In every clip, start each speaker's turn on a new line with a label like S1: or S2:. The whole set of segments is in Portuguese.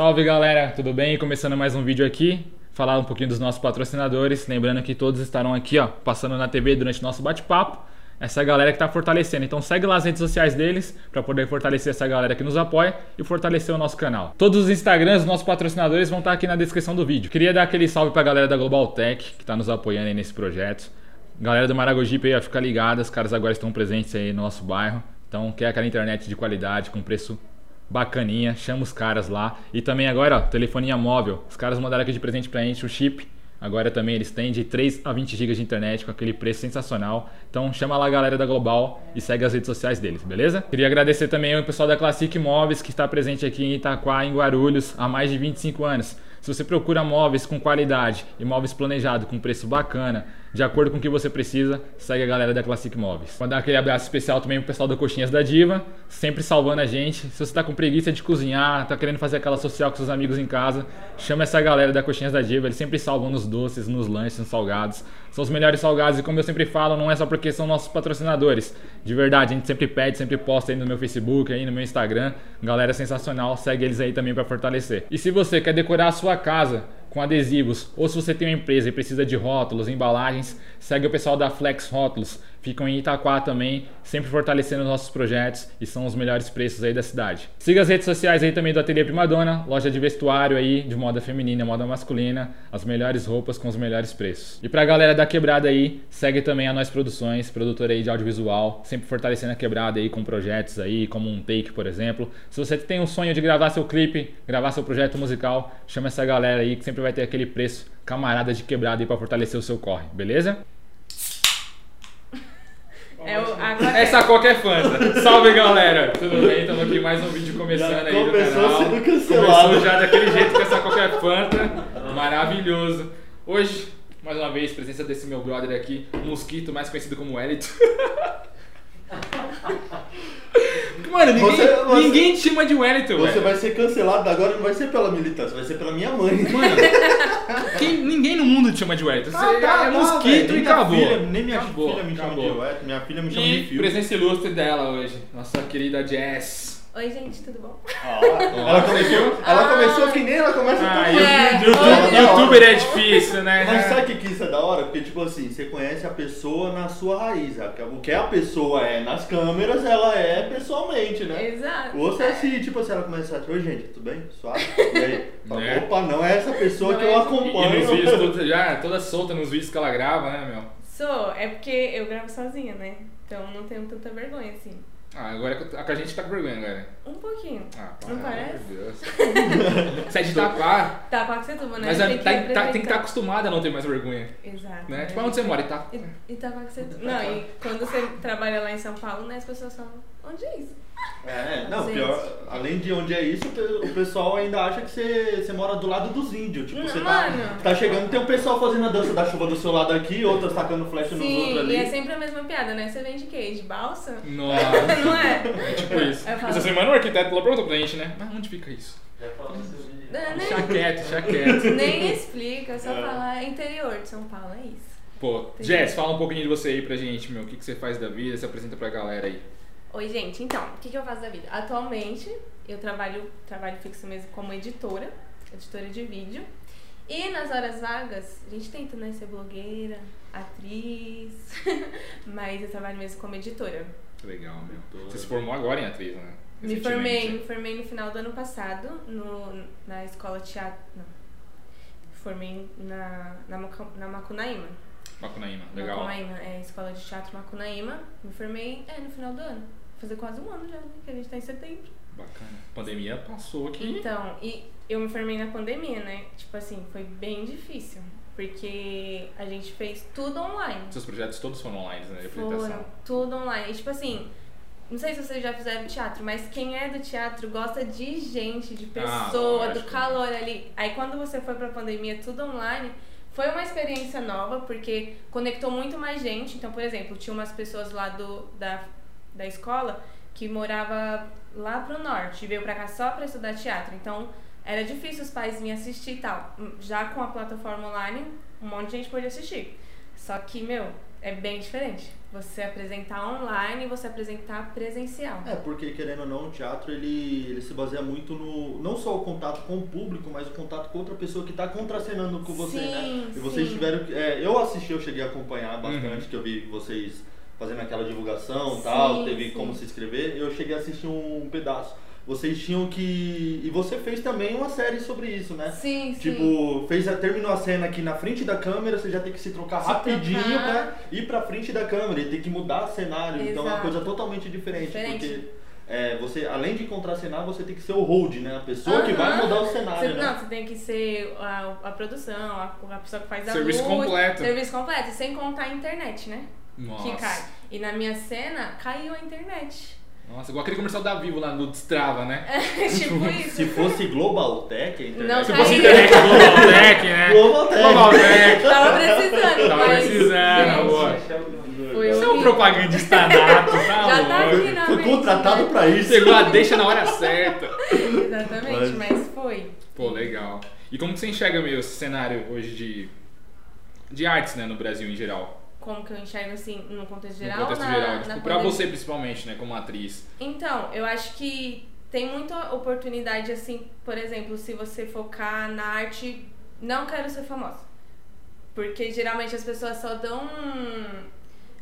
S1: Salve galera, tudo bem? Começando mais um vídeo aqui, falar um pouquinho dos nossos patrocinadores. Lembrando que todos estarão aqui, ó, passando na TV durante o nosso bate-papo. Essa é galera que está fortalecendo. Então segue lá as redes sociais deles para poder fortalecer essa galera que nos apoia e fortalecer o nosso canal. Todos os Instagrams dos nossos patrocinadores vão estar aqui na descrição do vídeo. Queria dar aquele salve para a galera da Global Tech que está nos apoiando aí nesse projeto. Galera do Maragogipe aí, ó, fica ligada, os caras agora estão presentes aí no nosso bairro. Então quer aquela internet de qualidade com preço bacaninha, chama os caras lá. E também agora, ó, telefonia móvel. Os caras mandaram aqui de presente pra gente o chip. Agora também eles têm de 3 a 20 GB de internet com aquele preço sensacional. Então chama lá a galera da Global e segue as redes sociais deles, beleza? Queria agradecer também ao pessoal da Classic Móveis que está presente aqui em Itaquá, em Guarulhos, há mais de 25 anos. Se você procura móveis com qualidade e móveis planejados com preço bacana, de acordo com o que você precisa, segue a galera da Classic Móveis. Vou dar aquele abraço especial também pro pessoal da Coxinhas da Diva, sempre salvando a gente. Se você tá com preguiça de cozinhar, tá querendo fazer aquela social com seus amigos em casa, chama essa galera da Coxinhas da Diva, eles sempre salvam nos doces, nos lanches, nos salgados. São os melhores salgados e como eu sempre falo, não é só porque são nossos patrocinadores. De verdade, a gente sempre pede, sempre posta aí no meu Facebook, aí no meu Instagram. Galera sensacional, segue eles aí também para fortalecer. E se você quer decorar a sua casa, com adesivos, ou se você tem uma empresa e precisa de rótulos, embalagens, segue o pessoal da Flex Rótulos. Ficam em Itaquá também, sempre fortalecendo os nossos projetos e são os melhores preços aí da cidade. Siga as redes sociais aí também do Ateliê Primadona, loja de vestuário aí, de moda feminina, moda masculina, as melhores roupas com os melhores preços. E pra galera da quebrada aí, segue também a Nós Produções, produtora aí de audiovisual, sempre fortalecendo a quebrada aí com projetos aí, como um take, por exemplo. Se você tem um sonho de gravar seu clipe, gravar seu projeto musical, chama essa galera aí que sempre vai ter aquele preço camarada de quebrada aí para fortalecer o seu corre, beleza?
S2: É o, agora
S1: Essa qualquer Fanta. Salve galera! Tudo bem? Estamos aqui mais um vídeo começando aí do canal.
S3: sendo cancelado.
S1: Começou já daquele jeito com essa qualquer Fanta. Maravilhoso. Hoje, mais uma vez, presença desse meu brother aqui, o Mosquito, mais conhecido como Elito. Mano, ninguém,
S3: Você- você-
S1: ninguém te chama de Wellington,
S3: Você
S1: velho.
S3: vai ser cancelado agora, não vai ser pela militância, vai ser pela minha mãe.
S1: Mano, quem- ninguém no mundo te chama de Wellington. Você
S3: Ah, tá,
S1: é
S3: tá,
S1: mosquito
S3: velho.
S1: e
S3: Nem minha
S1: acabou.
S3: filha- nem minha
S1: Acabou,
S3: filha me chama
S1: acabou.
S3: de Wet, minha filha me chama
S1: E
S3: de Fio.
S1: presença ilustre dela hoje, nossa querida Jess.
S2: Oi, gente, tudo bom?
S3: Ah, ela começou, ela começou que nem ela começa
S1: Ah,
S3: todo
S2: É,
S3: da hora.
S1: youtuber é difícil, né?
S3: Mas sabe o que isso é da hora? Porque, tipo assim, você conhece a pessoa na sua raiz. a- O que a pessoa é nas câmeras, ela é pessoalmente, né?
S2: Exato.
S3: Ou é assim, tipo assim, ela começa a oi gente, tudo bem? Suave? E aí?
S1: Né?
S3: Opa, não é essa pessoa
S2: Não
S3: que
S2: é
S3: eu
S2: essa-
S1: E,
S3: acompanho.
S1: nos vídeos, toda, já, toda solta nos vídeos que ela grava, né, meu?
S2: Sou, é porque eu gravo sozinha, né? Então não tenho tanta vergonha assim.
S1: Ah, agora que a, que a gente tá com vergonha, galera.
S2: Um pouquinho.
S1: Ah,
S2: Não
S1: pelo amor
S2: parece?
S1: de Deus. Você é de
S2: Tá, qual que você tuba, né?
S1: mas
S2: Tem
S1: a-
S2: que
S1: tá- tá- tem que estar
S2: apresentar.
S1: acostumada a não ter mais vergonha.
S2: Exato.
S1: Né? Tipo, onde você mora? Ita...
S2: Tá com que você Não, e quando você trabalha lá em São Paulo, né? As pessoas falam, onde é isso?
S3: É, não,
S2: Gente.
S3: pior, além de onde é isso, o pessoal ainda acha que você, você mora do lado dos índios. Tipo, você tá,
S2: Mano.
S3: tá chegando, tem um pessoal fazendo a dança da chuva do seu lado aqui, outras tacando flecha nos outros
S2: Sim,
S3: ali.
S2: e é sempre a mesma piada, né? Você vem de quê? De balsa?
S1: Nossa.
S2: Não é?
S1: É tipo isso.
S2: Eu falo-
S1: Essa semana o arquiteto lá perguntou pra gente, né? Mas onde fica isso?
S2: Não,
S1: Deixa
S2: nem,
S1: quieto, deixa quieto.
S2: nem explica, só
S3: É.
S2: falar interior de São Paulo, é isso.
S1: Pô, Jess, fala um pouquinho de você aí pra gente, meu. O que, que você faz da vida? Se apresenta pra galera aí.
S2: Oi, gente. Então, o que, que eu faço da vida? Atualmente, eu trabalho, trabalho fixo mesmo como editora, editora de vídeo. E nas horas vagas, a gente tenta, né, ser blogueira, atriz, mas eu trabalho mesmo como editora.
S1: Legal, meu. Você se formou agora em atriz, né?
S2: Me formei, me formei no final do ano passado no, na escola teatro. Não. Formei na, na, Macu- na Macunaíma.
S1: Macunaíma, legal.
S2: Macunaíma, é escola de teatro Macunaíma. Me formei é, no final do ano. Fazer quase um ano já, né? Que a gente tá em setembro.
S1: Bacana. Pandemia passou aqui.
S2: Então, e eu me formei na pandemia, né? Tipo assim, foi bem difícil. Porque a gente fez tudo online.
S1: Seus projetos todos foram online, né? De
S2: Foram tudo online. E, tipo assim, não sei se vocês já fizeram teatro, mas quem é do teatro gosta de gente, de
S1: Ah,
S2: pessoa, do
S1: lógico.
S2: calor ali. Aí quando você foi pra pandemia, tudo online, foi uma experiência nova, porque conectou muito mais gente. Então, por exemplo, tinha umas pessoas lá do, da, da escola que morava lá pro norte e veio pra cá só pra estudar teatro. Então, era difícil os pais virem assistir e tal. Já com a plataforma online, um monte de gente pôde assistir. Só que, meu, é bem diferente. Você apresentar online e você apresentar presencial.
S3: É, porque querendo ou não, o teatro ele, ele se baseia muito no. Não só o contato com o público, mas o contato com outra pessoa que está contracenando com você,
S2: Sim,
S3: né? E vocês
S2: sim.
S3: tiveram. é, eu assisti, eu cheguei a acompanhar bastante,
S1: Uhum.
S3: que eu vi vocês fazendo aquela divulgação e tal,
S2: Sim,
S3: teve
S2: sim.
S3: como se inscrever, eu cheguei a assistir um pedaço. Vocês tinham que. E você fez também uma série sobre isso, né?
S2: Sim, sim.
S3: Tipo, fez a, terminou a cena aqui na frente da câmera, você já tem que se trocar
S2: Se
S3: rapidinho
S2: trocar.
S3: pra ir pra frente da câmera e tem que mudar cenário. Então é uma
S2: Exato.
S3: coisa totalmente diferente.
S2: Diferente.
S3: Porque é, você, além de contracenar, você tem que ser o hold, né? A pessoa que vai mudar o cenário,
S2: Você,
S3: né?
S2: Não, você tem que ser a, a produção, a, a pessoa que faz a
S1: Serviço
S2: luz.
S1: completo.
S2: Serviço completo. Sem contar a internet, né?
S1: Nossa.
S2: Que cai. E na minha cena, caiu a internet.
S1: Nossa, igual aquele comercial da Vivo lá no Destrava, né?
S2: tipo isso.
S3: Se fosse Global Tech, a internet.
S2: Não,
S1: Se fosse internet Globaltech, né?
S3: Globaltech.
S1: Globaltech.
S2: Tava precisando,
S1: Tava
S2: mas...
S1: precisando, boa.
S2: Foi
S1: Você é um propagandista nato, tá?
S2: Já tá
S1: louco?
S2: aqui na
S3: Foi
S2: mente,
S3: contratado
S2: né?
S3: pra isso.
S1: Chegou a deixa na hora certa.
S2: Exatamente,
S3: Mas-
S2: mas foi.
S1: Pô, legal. E como que você enxerga meio esse cenário hoje de, de artes, né, no Brasil em geral?
S2: Como que eu enxergo assim, no contexto geral?
S1: no contexto
S2: na,
S1: geral.
S2: na
S1: Tipo, pra
S2: pandemia?
S1: você principalmente, né, como atriz.
S2: Então, eu acho que tem muita oportunidade, assim, por exemplo, se você focar na arte, não quero ser famosa. Porque geralmente as pessoas só dão.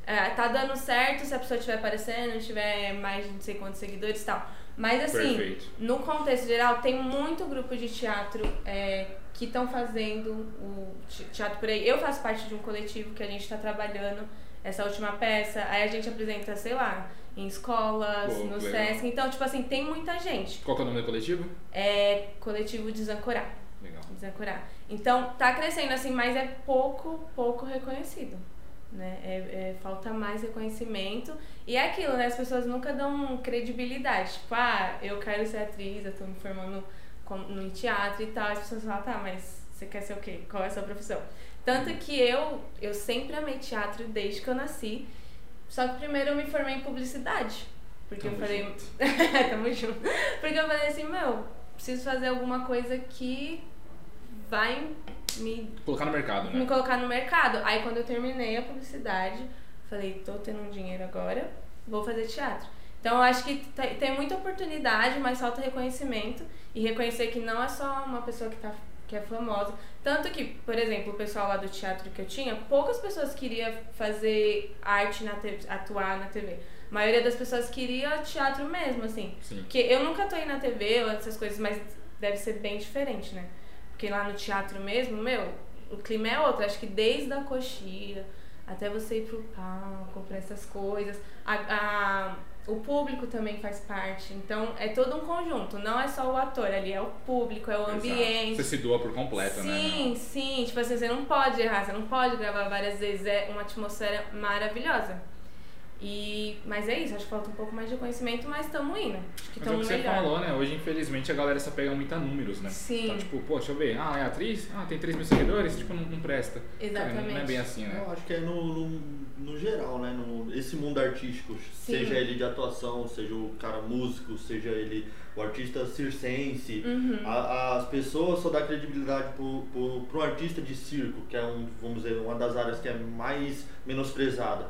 S2: é, tá dando certo se a pessoa estiver aparecendo, tiver mais de não sei quantos seguidores e tal. Mas assim,
S1: Perfeito.
S2: no contexto geral, tem muito grupo de teatro é, que estão fazendo o te- teatro por aí. Eu faço parte de um coletivo que a gente está trabalhando essa última peça. Aí a gente apresenta, sei lá, em escolas,
S1: Pô,
S2: no
S1: legal.
S2: SESC. Então, tipo assim, tem muita gente.
S1: Qual que é o nome do coletivo?
S2: É coletivo Desancorar.
S1: Legal.
S2: Desancorar. Então, tá crescendo assim, mas é pouco, pouco reconhecido. Né? É, é- falta mais reconhecimento. E é aquilo, né? As pessoas nunca dão credibilidade. Tipo, ah, eu quero ser atriz, eu tô me formando no teatro e tal. As pessoas falam, tá, mas você quer ser o quê? Qual é a sua profissão? Tanto que eu, eu sempre amei teatro desde que eu nasci. Só que primeiro eu me formei em publicidade. Porque
S1: Tamo
S2: eu falei,
S1: junto.
S2: Tamo junto. Porque eu falei assim, meu, preciso fazer alguma coisa que vai me,
S1: Colocar no mercado,
S2: me
S1: né?
S2: colocar no mercado. Aí quando eu terminei a publicidade, falei, tô tendo um dinheiro agora, vou fazer teatro. Então eu acho que te- tem muita oportunidade, mas falta reconhecimento. E reconhecer que não é só uma pessoa que, tá, que é famosa. Tanto que, por exemplo, o pessoal lá do teatro que eu tinha, poucas pessoas queriam fazer arte na TV, atuar na TV. A maioria das pessoas queria teatro mesmo, assim.
S1: Sim.
S2: Porque eu nunca aí na TV ou essas coisas, mas deve ser bem diferente, né? Porque lá no teatro mesmo, meu, o clima é outro. Acho que desde a coxia até você ir pro palco, pra essas coisas. A, a- o público também faz parte. Então é todo um conjunto. Não é só o ator ali, é o público, é o
S1: Exato.
S2: ambiente.
S1: Você se doa por completo, né?
S2: Sim, sim. Tipo assim, você não pode errar, você não pode gravar várias vezes. É uma atmosfera maravilhosa. E, mas é isso, acho que falta um pouco mais de conhecimento, mas estamos indo. Acho que
S1: Mas é o que
S2: estamos
S1: você
S2: melhor.
S1: falou, né? Hoje, infelizmente, a galera só pega muito a números, né?
S2: Sim.
S1: Então, tipo, pô, deixa eu ver. Ah, é atriz? Ah, tem 3 mil seguidores? Tipo, não, não presta. Cara,
S2: Exatamente.
S1: não é bem assim, né?
S3: Eu acho que é no, no, no geral, né? No, esse mundo artístico,
S2: Sim.
S3: seja ele de atuação, seja o cara músico, seja ele o artista circense,
S2: Uhum.
S3: a- as pessoas só dão credibilidade pro, pro, pro artista de circo, que é um, vamos dizer, uma das áreas que é mais menosprezada.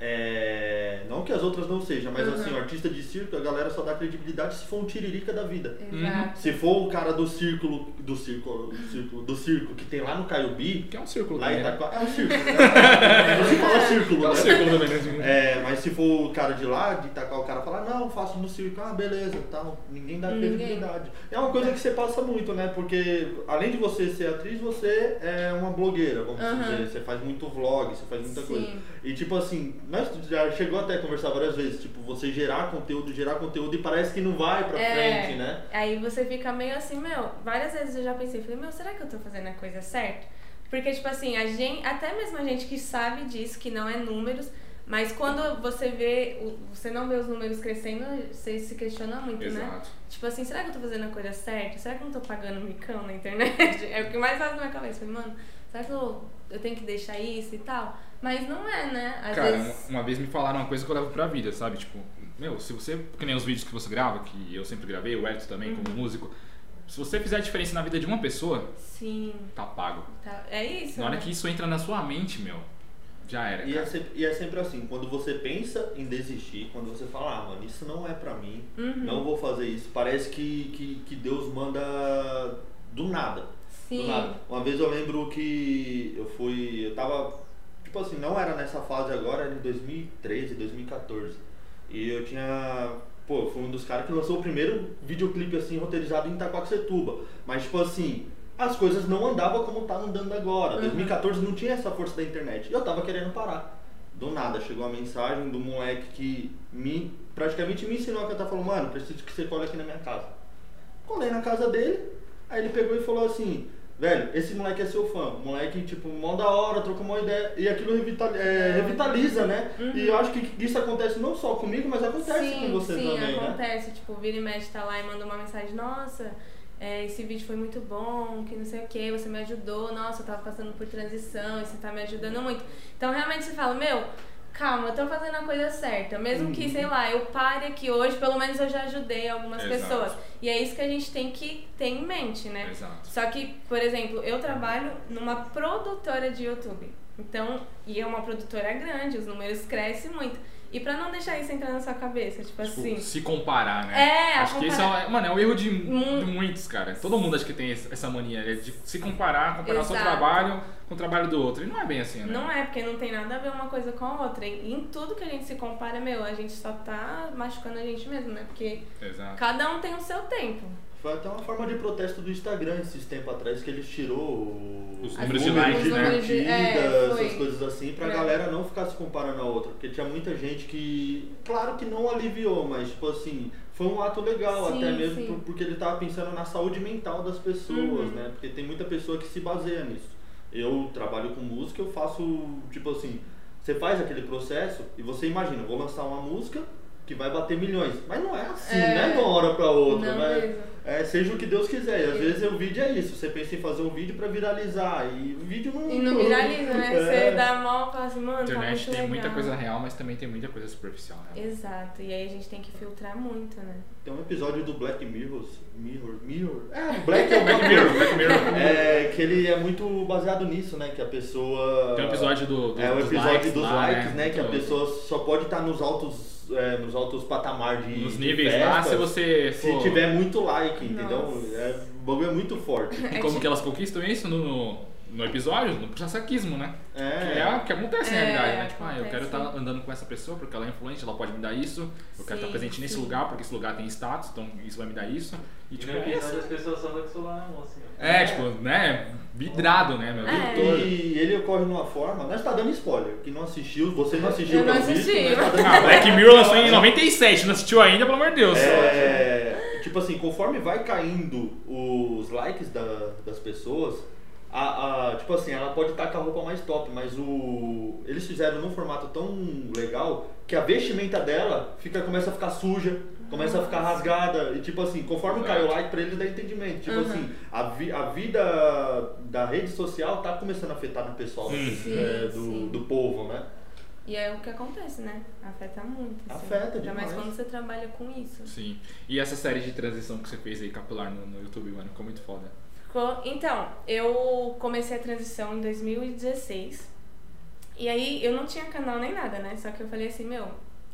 S3: É, não que as outras não sejam, mas
S2: Uhum.
S3: assim, o artista de circo, a galera só dá credibilidade se for um tiririca da vida.
S2: Exato.
S3: Se for o cara do círculo, do círculo, do círculo, do circo que tem lá no Caiubi,
S1: Que é um círculo
S3: lá
S1: também, né?
S3: É um círculo, né? Você fala círculo,
S1: É um
S3: né?
S1: círculo também, né?
S3: É, mas se for o cara de lá, de Itaquá, o cara fala, não, faço no circo, ah, beleza, tal. Ninguém dá
S2: Ninguém.
S3: credibilidade. É uma coisa que você passa muito, né? Porque além de você ser atriz, você é uma blogueira, vamos
S2: Aham.
S3: dizer. Você faz muito vlog, você faz muita
S2: Sim.
S3: coisa. E tipo assim, nós já chegou até a conversar várias vezes, tipo, você gerar conteúdo, gerar conteúdo e parece que não vai pra
S2: É.
S3: frente, né?
S2: Aí você fica meio assim, meu, várias vezes eu já pensei, falei, meu, será que eu tô fazendo a coisa certa? Porque, tipo assim, a gente, até mesmo a gente que sabe disso, que não é números, mas quando você vê, você não vê os números crescendo, você se questiona muito, né?
S1: Exato.
S2: Tipo assim, será que eu tô fazendo a coisa certa? Será que eu não tô pagando micão na internet? É o que mais faz na minha cabeça. Falei, mano, será que eu, eu tenho que deixar isso e tal? Mas não é, né? Às
S1: Cara,
S2: vezes.
S1: uma, uma vez me falaram uma coisa que eu levo pra vida, sabe? Tipo, meu, se você, que nem os vídeos que você grava, que eu sempre gravei, o Edson também,
S2: Uhum.
S1: como músico, se você fizer a diferença na vida de uma pessoa,
S2: Sim,
S1: tá pago.
S2: tá. É isso.
S1: Na hora
S2: né?
S1: que isso entra na sua mente, meu, Já era.
S3: E é,
S1: cara.
S3: sempre, e é sempre assim, quando você pensa em desistir, quando você fala, ah, mano, isso não é pra mim,
S2: Uhum.
S3: não vou fazer isso, parece que, que, que Deus manda do nada. Do
S2: Sim.
S3: nada. Uma vez eu lembro que eu fui. Eu tava. Tipo assim, não era nessa fase agora, era em 2013, 2014. E eu tinha. Pô, fui um dos caras que lançou o primeiro videoclipe assim roteirizado em Itacoaxetuba. Mas tipo assim, as coisas não andavam como tá andando agora.
S2: Uhum.
S3: 2014 não tinha essa força da internet. E eu tava querendo parar. Do nada, chegou a mensagem do moleque que me praticamente me ensinou a cantar. Falou, mano, preciso que você cole aqui na minha casa. Colei na casa dele, aí ele pegou e falou assim, velho, esse moleque é seu fã. Moleque, tipo, mó da hora, trocou uma ideia. E aquilo revital- é, revitaliza, né? E eu acho que isso acontece não só comigo, mas acontece
S2: Uhum. sim,
S3: com você
S2: sim,
S3: também, né?
S2: acontece. Tipo, vira e mexe tá lá e manda uma mensagem, nossa, é, esse vídeo foi muito bom, que não sei o que, você me ajudou, nossa, eu tava passando por transição e você tá me ajudando muito. Então realmente você fala, meu, calma, eu tô fazendo a coisa certa. Mesmo
S3: Uhum.
S2: que, sei lá, eu pare aqui hoje, pelo menos eu já ajudei algumas
S1: Exato.
S2: pessoas. E é isso que a gente tem que ter em mente, né?
S1: Exato.
S2: Só que, por exemplo, eu trabalho numa produtora de YouTube. Então, e é uma produtora grande, os números crescem muito. E pra não deixar isso entrar na sua cabeça, tipo,
S1: Tipo,
S2: assim.
S1: se comparar, né?
S2: É,
S1: Acho que esse é, mano, é um erro de,
S2: Mu-
S1: de muitos, cara. Todo mundo acho que tem essa mania é de se comparar, comparar o seu
S2: Exato.
S1: trabalho com o trabalho do outro. E não é bem assim, né?
S2: Não é, porque não tem nada a ver uma coisa com a outra. E em tudo que a gente se compara, meu, a gente só tá machucando a gente mesmo, né? Porque
S1: Exato.
S2: cada um tem o seu tempo.
S3: Foi até uma forma de protesto do Instagram esses tempos atrás que eles tirou
S1: Os
S3: os
S1: números de likes, né?
S3: curtida,
S2: É,
S3: essas coisas assim, pra
S2: É.
S3: galera não ficar se comparando a outra. Porque tinha muita gente que, claro que não aliviou, mas tipo assim, foi um ato legal
S2: Sim,
S3: até mesmo por- porque ele tava pensando na saúde mental das pessoas,
S2: Uhum.
S3: né? Porque tem muita pessoa que se baseia nisso. Eu trabalho com música, eu faço, tipo assim, você faz aquele processo e você imagina, eu vou lançar uma música que vai bater milhões. Mas não é assim,
S2: É.
S3: né? De uma hora pra outra,
S2: Não
S3: né? É, seja o que Deus quiser. E às vezes o vídeo é isso. Você pensa em fazer um vídeo pra viralizar. E o vídeo não.
S2: E não viraliza, né?
S3: É.
S2: Você dá mal e fala assim, mano,
S1: A
S2: tá
S1: internet
S2: muito
S1: tem
S2: legal.
S1: muita coisa real, mas também tem muita coisa superficial, né?
S2: Exato. E aí a gente tem que filtrar muito, né?
S3: Tem um episódio do Black Mirror. Mirror. Mirror. É, Black é o
S1: Black Mirror, Black Mirror.
S3: É, que ele é muito baseado nisso, né? Que a pessoa.
S1: Tem um episódio do, do
S3: É o
S1: dos
S3: episódio
S1: likes
S3: dos
S1: lá,
S3: likes, né? Que a pessoa só pode estar nos altos. É, nos altos patamar de.
S1: Nos
S3: de
S1: níveis lá,
S3: festas
S1: se você
S3: Se
S1: for-
S3: tiver muito like, entendeu? É, o bagulho é muito forte.
S1: E como que elas conquistam isso no, no, episódio? No puxa-saquismo, né? Que
S3: É.
S1: é o que acontece na
S2: É,
S1: realidade, né? Tipo, ah, eu quero estar andando com essa pessoa porque ela é influente, ela pode me dar isso. Eu quero estar presente nesse
S2: sim.
S1: lugar porque esse lugar tem status, então isso vai me dar isso. E
S4: E
S1: tipo,
S4: no
S1: é,
S4: episódio as pessoas só na mão, assim.
S1: É, tipo, né? Vidrado, né? Meu
S2: É.
S3: E ele ocorre numa forma. Nós tá dando spoiler. Que não assistiu, você não assistiu
S2: Eu não
S3: pelo visto,
S2: assisti.
S3: nós tá dando
S1: Ah, Black. Mirror lançou em 97, não assistiu ainda, pelo amor de Deus.
S3: É, tipo assim, conforme vai caindo os likes da- das pessoas, a, a- tipo assim, ela pode estar com a roupa mais top, mas o eles fizeram num formato tão legal que a vestimenta dela fica, começa a ficar suja, começa a ficar rasgada. E tipo assim, conforme
S1: Exato.
S3: cai o like pra eles dá entendimento. Tipo
S2: Uhum.
S3: assim, a, vi- a vida da rede social tá começando a afetar no pessoal
S1: Sim.
S3: é,
S2: Sim,
S3: do,
S2: sim.
S3: do povo, né?
S2: E é o que acontece, né? Afeta muito. assim.
S3: Afeta
S2: Ainda mais
S3: demais.
S2: quando você trabalha com isso.
S1: Sim. E essa série de transição que você fez aí, capilar, no, no YouTube, mano, ficou muito foda.
S2: Ficou- Então, eu comecei a transição em 2016. E aí eu não tinha canal nem nada, né? Só que eu falei assim, meu,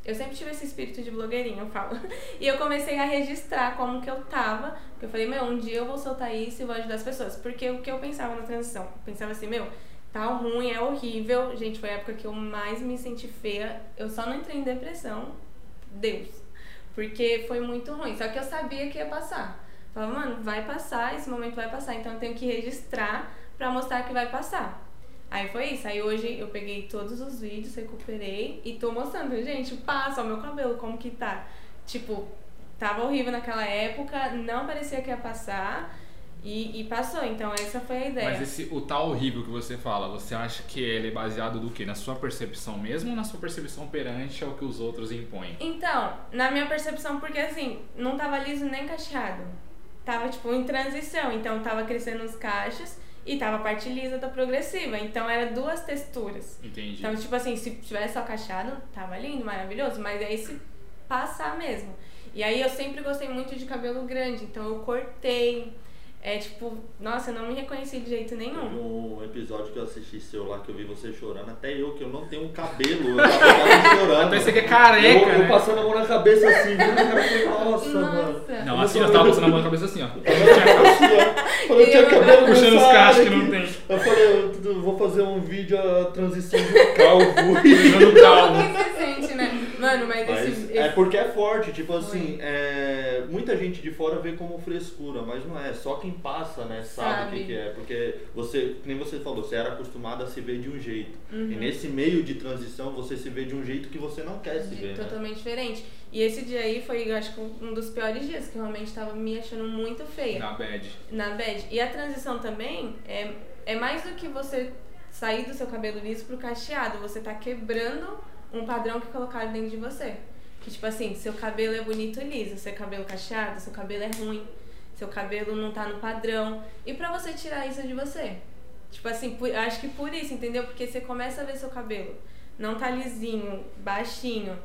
S2: eu sempre tive esse espírito de blogueirinha, eu falo. E eu comecei a registrar como que eu tava. Porque eu falei, meu, um dia eu vou soltar isso e vou ajudar as pessoas. Porque o que eu pensava na transição? Eu pensava assim, meu, tá ruim, é horrível. Gente, foi a época que eu mais me senti feia. Eu só não entrei em depressão. Deus. Porque foi muito ruim. Só que eu sabia que ia passar. Falava, mano, vai passar, esse momento vai passar. Então eu tenho que registrar pra mostrar que vai passar. Aí foi isso. Aí hoje eu peguei todos os vídeos, recuperei e tô mostrando, gente, passa o meu cabelo, como que tá. Tipo, tava horrível naquela época, não parecia que ia passar e, e passou. Então essa foi a ideia.
S1: Mas esse, o tal horrível que você fala, você acha que ele é baseado do quê? Na sua percepção mesmo ou na sua percepção perante ao que os outros impõem?
S2: Então, na minha percepção, porque assim, não tava liso nem cacheado. Tava, tipo, em transição. Então, tava crescendo os cachos e tava a parte lisa da progressiva. Então, era duas texturas.
S1: Entendi.
S2: Então, tipo assim, se tivesse só cacheado, tava lindo, maravilhoso. Mas aí, se passar mesmo. E aí, eu sempre gostei muito de cabelo grande. Então, eu cortei. é tipo, nossa, eu não me reconheci de jeito
S3: Teve
S2: nenhum.
S3: um episódio que eu assisti seu lá, que eu vi você chorando, até eu, que eu não tenho um cabelo, eu tava chorando.
S4: Até você que é careca,
S3: eu, eu
S4: né?
S3: passando a mão na cabeça assim, eu falei, nossa, mano.
S2: Nossa.
S1: Não, assim, eu tava passando a mão na cabeça assim, ó.
S3: Quando eu tinha cabelo
S1: Puxando os cachos que não tem.
S3: Eu falei, eu, vou fazer um vídeo a transição de calvo.
S1: Puxando o calmo.
S2: Como que você sente, né? Mano, mas,
S3: Mas
S2: esse,
S3: é
S2: esse-
S3: porque é forte, tipo assim, é, muita gente de fora vê como frescura, mas não é. Só quem passa, né, sabe,
S2: Sabe.
S3: o que, que é. Porque você, nem você falou, você era acostumado a se ver de um jeito.
S2: Uhum.
S3: E nesse meio de transição você se vê de um jeito que você não quer se
S2: de-
S3: ver. Né?
S2: totalmente diferente. E esse dia aí foi, eu acho que um dos piores dias, que eu realmente tava me achando muito feia.
S4: Na bad.
S2: na bad. E a transição também é, é mais do que você sair do seu cabelo liso pro cacheado. Você tá quebrando um padrão que colocaram dentro de você. Que tipo assim, seu cabelo é bonito e liso, seu cabelo cacheado, seu cabelo é ruim, seu cabelo não tá no padrão. E pra você tirar isso de você? Tipo assim, por- acho que por isso, entendeu? Porque você começa a ver seu cabelo. Não tá lisinho, baixinho.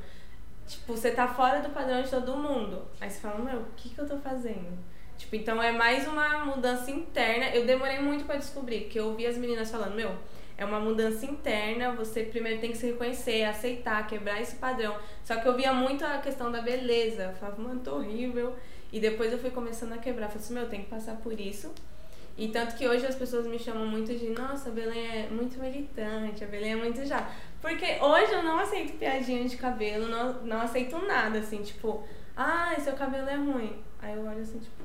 S2: Tipo, você tá fora do padrão de todo mundo. Aí você fala, meu, o que que eu tô fazendo? Tipo, então é mais uma mudança interna. Eu demorei muito pra descobrir, porque eu ouvi as meninas falando, meu, é uma mudança interna, você primeiro tem que se reconhecer, aceitar, quebrar esse padrão. Só que eu via muito a questão da beleza. Eu falava, mano, tô horrível. E depois eu fui começando a quebrar. Falei assim, meu, eu tenho que passar por isso. E tanto que hoje as pessoas me chamam muito de, nossa, a Belém é muito militante, a Belém é muito já. Porque hoje eu não aceito piadinha de cabelo, não, não aceito nada, assim, tipo, ah, seu cabelo é ruim. Aí eu olho assim, tipo,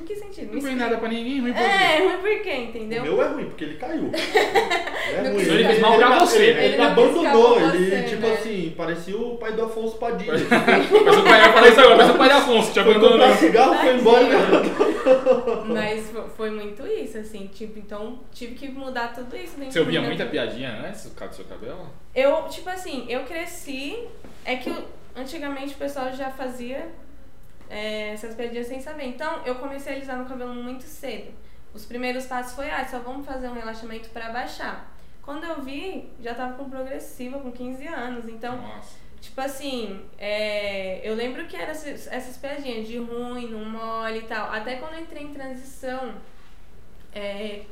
S2: em que sentido?
S1: Não foi nada pra ninguém, ruim pra
S2: É, ruim por quê,
S3: O
S2: entendeu?
S3: meu é ruim, porque ele caiu. é ruim.
S2: Ele
S1: fez mal pra você,
S3: Ele,
S1: né?
S3: ele abandonou, ele,
S2: você,
S3: tipo
S2: né?
S3: assim, parecia o pai do Afonso Padilha.
S1: Mas o pai, eu falei isso agora, mas o pai de Afonso te
S3: Foi
S1: abandonou.
S3: cigarro, foi embora e.
S2: Mas fo- foi muito isso, assim, tipo, então tive que mudar tudo isso dentro
S1: Você ouvia muita
S2: vida.
S1: piadinha antes do seu cabelo?
S2: Eu, tipo assim, eu cresci. É que o- antigamente o pessoal já fazia é, essas piadinhas sem saber. Então eu comecei a alisar meu cabelo muito cedo. Os primeiros passos foi, ah, só vamos fazer um relaxamento pra baixar. Quando eu vi, já tava com progressiva, com 15 anos. Então,
S1: Nossa.
S2: tipo assim, é, eu lembro que eram essas, essas piadinhas de ruim, não mole e tal. Até quando eu entrei em transição, é,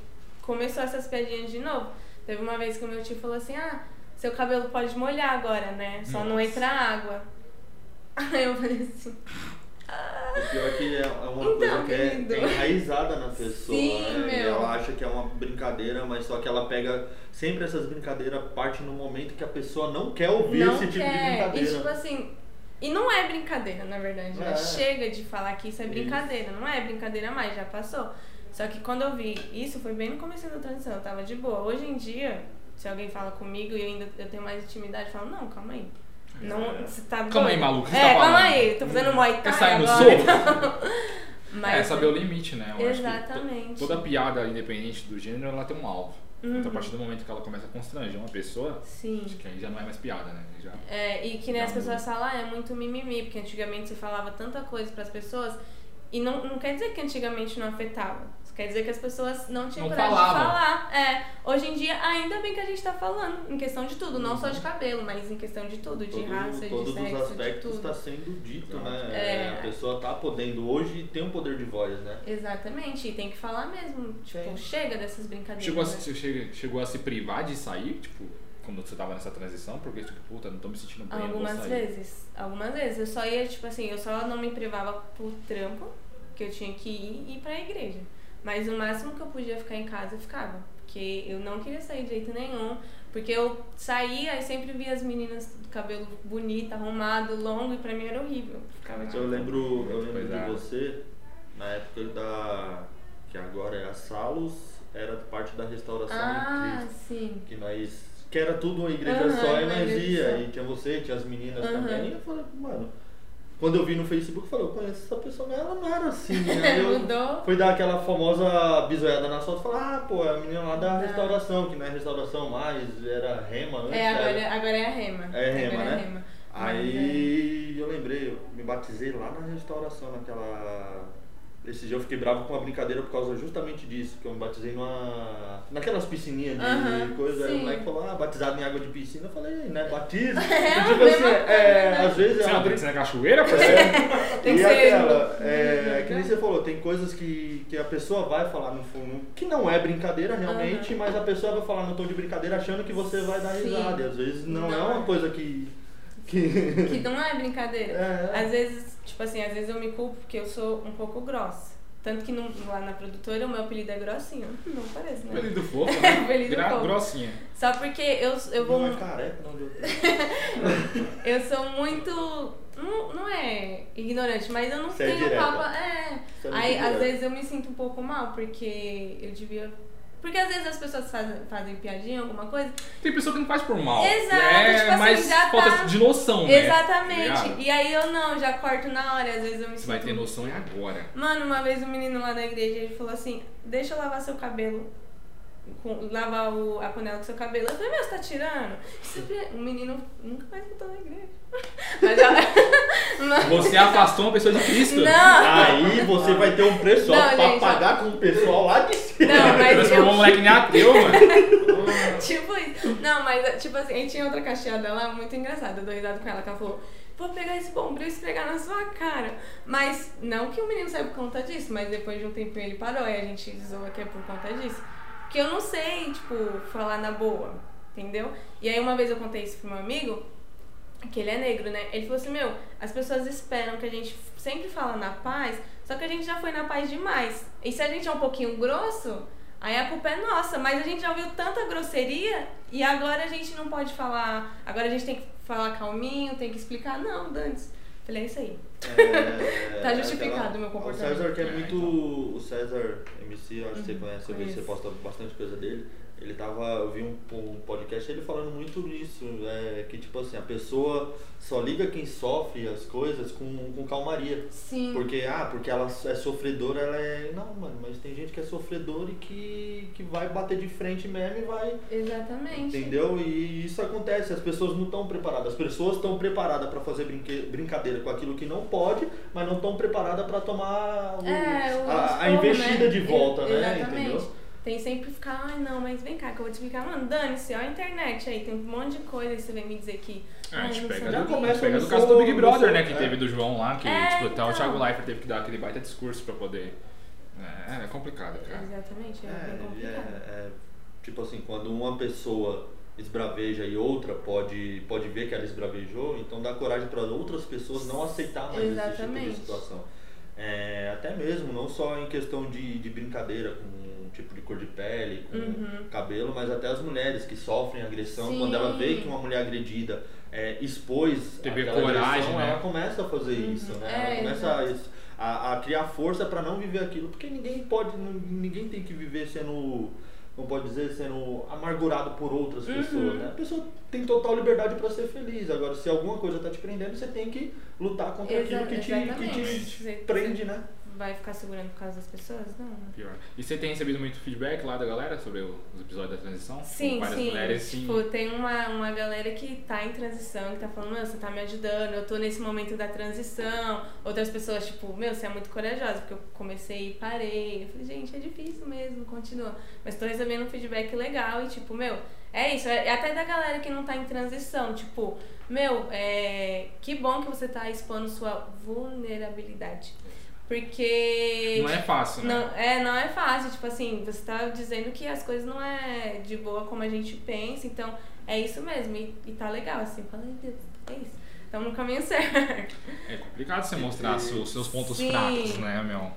S2: começou essas piadinhas de novo. Teve uma vez que o meu tio falou assim, ah, seu cabelo pode molhar agora, né? Só não
S1: Nossa.
S2: entra água. Aí eu falei assim,
S3: O pior é que é uma
S2: Então,
S3: coisa que é, é enraizada na pessoa.
S2: Sim,
S3: né? Ela acha que é uma brincadeira, mas só que ela pega. Sempre essas brincadeiras partem no momento que a pessoa não quer ouvir
S2: não
S3: esse tipo de
S2: quer. E
S3: brincadeira.
S2: tipo assim, e não é brincadeira, na verdade.
S3: É.
S2: Chega de falar que isso é
S3: Isso.
S2: brincadeira. Não é brincadeira mais, já passou. Só que quando eu vi isso, foi bem no começo da transição, eu tava de boa. Hoje em dia, se alguém fala comigo e eu ainda eu tenho mais intimidade, eu falo, não, calma aí. Não, você tá
S1: Calma aí, maluco, você
S2: É,
S1: tá
S2: calma aí, tô fazendo Muay Thai
S1: Quer sair no
S2: agora.
S1: soco?
S2: Mas,
S1: é, saber o limite, né? Eu
S2: Exatamente.
S1: to- toda piada, independente do gênero, ela tem um alvo.
S2: Uhum.
S1: Então, a partir do momento que ela começa a constranger uma pessoa,
S2: Sim.
S1: acho que aí já não é mais piada, né? Já...
S2: É, e que nem as pessoas falam, ah, é muito mimimi, porque antigamente você falava tanta coisa pras pessoas e não, não quer dizer que antigamente não afetava. Quer dizer que as pessoas não tinham
S1: Não
S2: coragem
S1: falavam.
S2: de falar. É, hoje em dia, ainda bem que a gente tá falando, em questão de tudo, não só de cabelo, mas em questão de tudo, de
S3: Todos-
S2: raça,
S3: todos
S2: de
S3: os
S2: sexo, de
S3: aspectos
S2: tudo.
S3: está sendo dito, né?
S2: É.
S3: A pessoa tá podendo hoje ter um poder de voz, né?
S2: Exatamente, e tem que falar mesmo. Tipo,
S3: Sim.
S2: chega dessas brincadeiras.
S1: Chegou a,
S2: né?
S1: se- chegou, chegou a se privar de sair, tipo, quando você tava nessa transição, porque, tipo, puta, não tô me sentindo bem,
S2: Algumas
S1: sair.
S2: vezes. Algumas vezes. Eu só ia, tipo assim, eu só não me privava por trampo, que eu tinha que ir e ir pra igreja. Mas o máximo que eu podia ficar em casa, eu ficava. Porque eu não queria sair de jeito nenhum. Porque eu saía e sempre via as meninas do cabelo bonito, arrumado, longo, e pra mim era horrível. Ficava tipo.
S3: Eu lembro, eu lembro
S1: Pois é.
S3: de você na época da. que agora é a Salos, era parte da restauração
S2: Ah,
S3: em Cristo.
S2: sim.
S3: Que nós. Que era tudo uma igreja
S2: Aham,
S3: só e nós ia. E tinha você, tinha as meninas
S2: Aham.
S3: também. E eu falei, mano. Quando eu vi no Facebook, eu falei, eu conheço essa pessoa, mas ela não era assim. Aí eu
S2: Mudou.
S3: fui dar aquela famosa bisoiada na foto e falar, ah, pô, é a menina lá da
S2: Da-
S3: restauração, que não é restauração mais, era rema antes.
S2: É,
S3: era-
S2: agora, agora é a rema.
S3: É rema,
S2: agora
S3: né?
S2: É rema. Mas, é.
S3: Aí eu lembrei, eu me batizei lá na restauração, naquela. Esse dia eu fiquei bravo com uma brincadeira por causa justamente disso, que eu me batizei numa. naquelas piscininhas de coisa. Aí
S2: sim.
S3: o moleque falou, ah, batizado em água de piscina. Eu falei, né?
S2: É a
S3: tipo assim,
S2: mesma
S3: é,
S2: coisa.
S3: às vezes
S1: Você
S3: é uma
S1: tem
S3: brincadeira.
S1: na cachoeira, parceiro?
S2: Tem
S3: e
S2: que ser.
S3: aquela, é, que nem você falou, tem coisas que, que a pessoa vai falar no fundo, que não é brincadeira realmente, mas a pessoa vai falar no tom de brincadeira achando que você vai dar risada. E às vezes não,
S2: Não
S3: é uma
S2: é.
S3: coisa que. Que...
S2: Que não é brincadeira.
S3: É.
S2: Às vezes, tipo assim, às vezes eu me culpo porque eu sou um pouco grossa. Tanto que no- lá na produtora o meu apelido é grossinho. Não parece, né?
S4: Apelido fofo, né?
S2: Apelido
S4: Gra-
S2: fofo.
S4: Grossinha.
S2: Só porque eu, eu vou.
S3: Não é careca, não. de-
S2: Eu sou muito. Não, não é ignorante, mas eu não
S3: Você é
S2: tenho
S3: direta.
S2: papo. É.
S3: Você é
S2: Aí, às vezes, eu me sinto um pouco mal, porque eu devia. Porque às vezes as pessoas fazem, fazem piadinha, alguma coisa.
S4: Tem pessoa que não faz por mal.
S2: Exato,
S4: é
S2: tipo assim,
S4: mais
S2: já
S4: falta
S2: tá-
S4: de noção, né?
S2: Exatamente.
S4: Tá?
S2: E aí eu não, já corto na hora, às vezes eu me
S4: Você
S2: sinto.
S4: vai ter noção é agora.
S2: Mano, uma vez um menino lá na igreja, ele falou assim, deixa eu lavar seu cabelo. Com, lavar o, a panela com seu cabelo. Eu falei, meu, você tá tirando? Sabia? O menino nunca mais voltou na igreja. Mas. Mas-
S4: Você afastou uma pessoa de Cristo.
S2: Não!
S3: Aí você vai ter um pessoal
S2: Não,
S3: pra
S2: gente,
S3: pagar com o pessoal lá de cima.
S2: Não, mas eu-
S4: um moleque em ateu, mano.
S2: tipo isso. Não, mas tipo assim, a gente tinha outra cacheada lá muito engraçada. Eu dou risada com ela, que ela falou, vou pegar esse bombril e esfregar na sua cara. Mas não que o menino saiba por conta disso, mas depois de um tempinho ele parou e a gente zoa que é por conta disso. Porque eu não sei, tipo, falar na boa, entendeu? E aí uma vez eu contei isso pro meu amigo, que ele é negro, né? Ele falou assim, meu, as pessoas esperam que a gente sempre fala na paz, só que a gente já foi na paz demais. E se a gente é um pouquinho grosso, aí a culpa é nossa. Mas a gente já ouviu tanta grosseria e agora a gente não pode falar. Agora a gente tem que falar calminho, tem que explicar. Não, Dantes. Falei, é isso aí.
S3: É,
S2: Tá justificado
S3: aquela-
S2: o meu
S3: O
S2: comportamento.
S3: César que é
S4: É,
S3: muito. O César MC, eu acho que você
S2: Uhum,
S3: conhece, eu vejo que você posta bastante coisa dele. Ele tava. Eu vi um, um podcast ele falando muito nisso. É, que tipo assim, a pessoa só liga quem sofre as coisas com, com calmaria.
S2: Sim.
S3: Porque, ah, porque ela é sofredora, ela é. Não, mano, mas tem gente que é sofredor e que, que vai bater de frente mesmo e vai.
S2: Exatamente.
S3: Entendeu? E isso acontece, as pessoas não estão preparadas. As pessoas estão preparadas para fazer brinque- brincadeira com aquilo que não pode, mas não estão preparadas para tomar o-
S2: É, o
S3: a, a investida
S2: né?
S3: de volta,
S2: E-
S3: né?
S2: Exatamente.
S3: Entendeu?
S2: Tem sempre que ficar, ai não, mas vem cá, que eu vou te explicar. Mano, dane-se, ó a internet aí, tem um monte de coisa e você vem me dizer que.
S4: É, a gente pega,
S2: sei
S3: Já
S2: o quê.
S3: começa
S4: pega
S3: no
S4: do caso do Big Brother, né? Que
S3: é.
S4: teve do João lá, que
S2: É,
S4: tipo, até o
S2: então.
S4: Thiago Leifert teve que dar aquele baita discurso pra poder. É, é complicado, cara.
S2: Exatamente, é, bem
S3: É,
S2: complicado.
S3: é, é, tipo assim, quando uma pessoa esbraveja e outra pode, pode ver que ela esbravejou, então dá coragem para outras pessoas não aceitar mais esse tipo
S2: Exatamente.
S3: de situação. É, até mesmo, não só em questão de, de brincadeira com tipo de cor de pele, com
S2: Uhum.
S3: cabelo, mas até as mulheres que sofrem agressão,
S2: Sim.
S3: quando ela vê que uma mulher agredida é, expôs
S4: Teve
S3: aquela
S4: coragem,
S3: agressão,
S4: né?
S3: ela começa a fazer
S2: Uhum.
S3: isso, né?
S2: É,
S3: ela começa a, a, a criar força para não viver aquilo, porque ninguém pode, ninguém tem que viver sendo, não pode dizer, sendo amargurado por outras
S2: Uhum.
S3: pessoas, né? A pessoa tem total liberdade para ser feliz. Agora, se alguma coisa tá te prendendo, você tem que lutar contra
S2: Exa-
S3: aquilo que te, que te prende, né?
S2: Vai ficar segurando por causa das pessoas? Não.
S4: Pior. E você tem recebido muito feedback lá da galera sobre o- os episódios da transição?
S2: Sim,
S4: Com várias
S2: sim.
S4: mulheres, sim.
S2: Tipo, tem uma, uma galera que tá em transição, que tá falando, meu, você tá me ajudando, eu tô nesse momento da transição. Outras pessoas, tipo, meu, você é muito corajosa, porque eu comecei e parei. Eu falei, gente, é difícil mesmo, continua. Mas tô recebendo um feedback legal e, tipo, meu, é isso. É até da galera que não tá em transição, tipo, meu, é, que bom que você tá expondo sua vulnerabilidade. Porque.
S4: Não é fácil, né?
S2: Não, é, não é fácil. Tipo assim, você tá dizendo que as coisas não é de boa como a gente pensa, então é isso mesmo. E, e tá legal, assim. Fala, ai Deus, é isso. Estamos no caminho certo.
S4: É complicado você mostrar
S3: E-
S4: os seus pontos
S2: Sim.
S4: fracos, né, meu?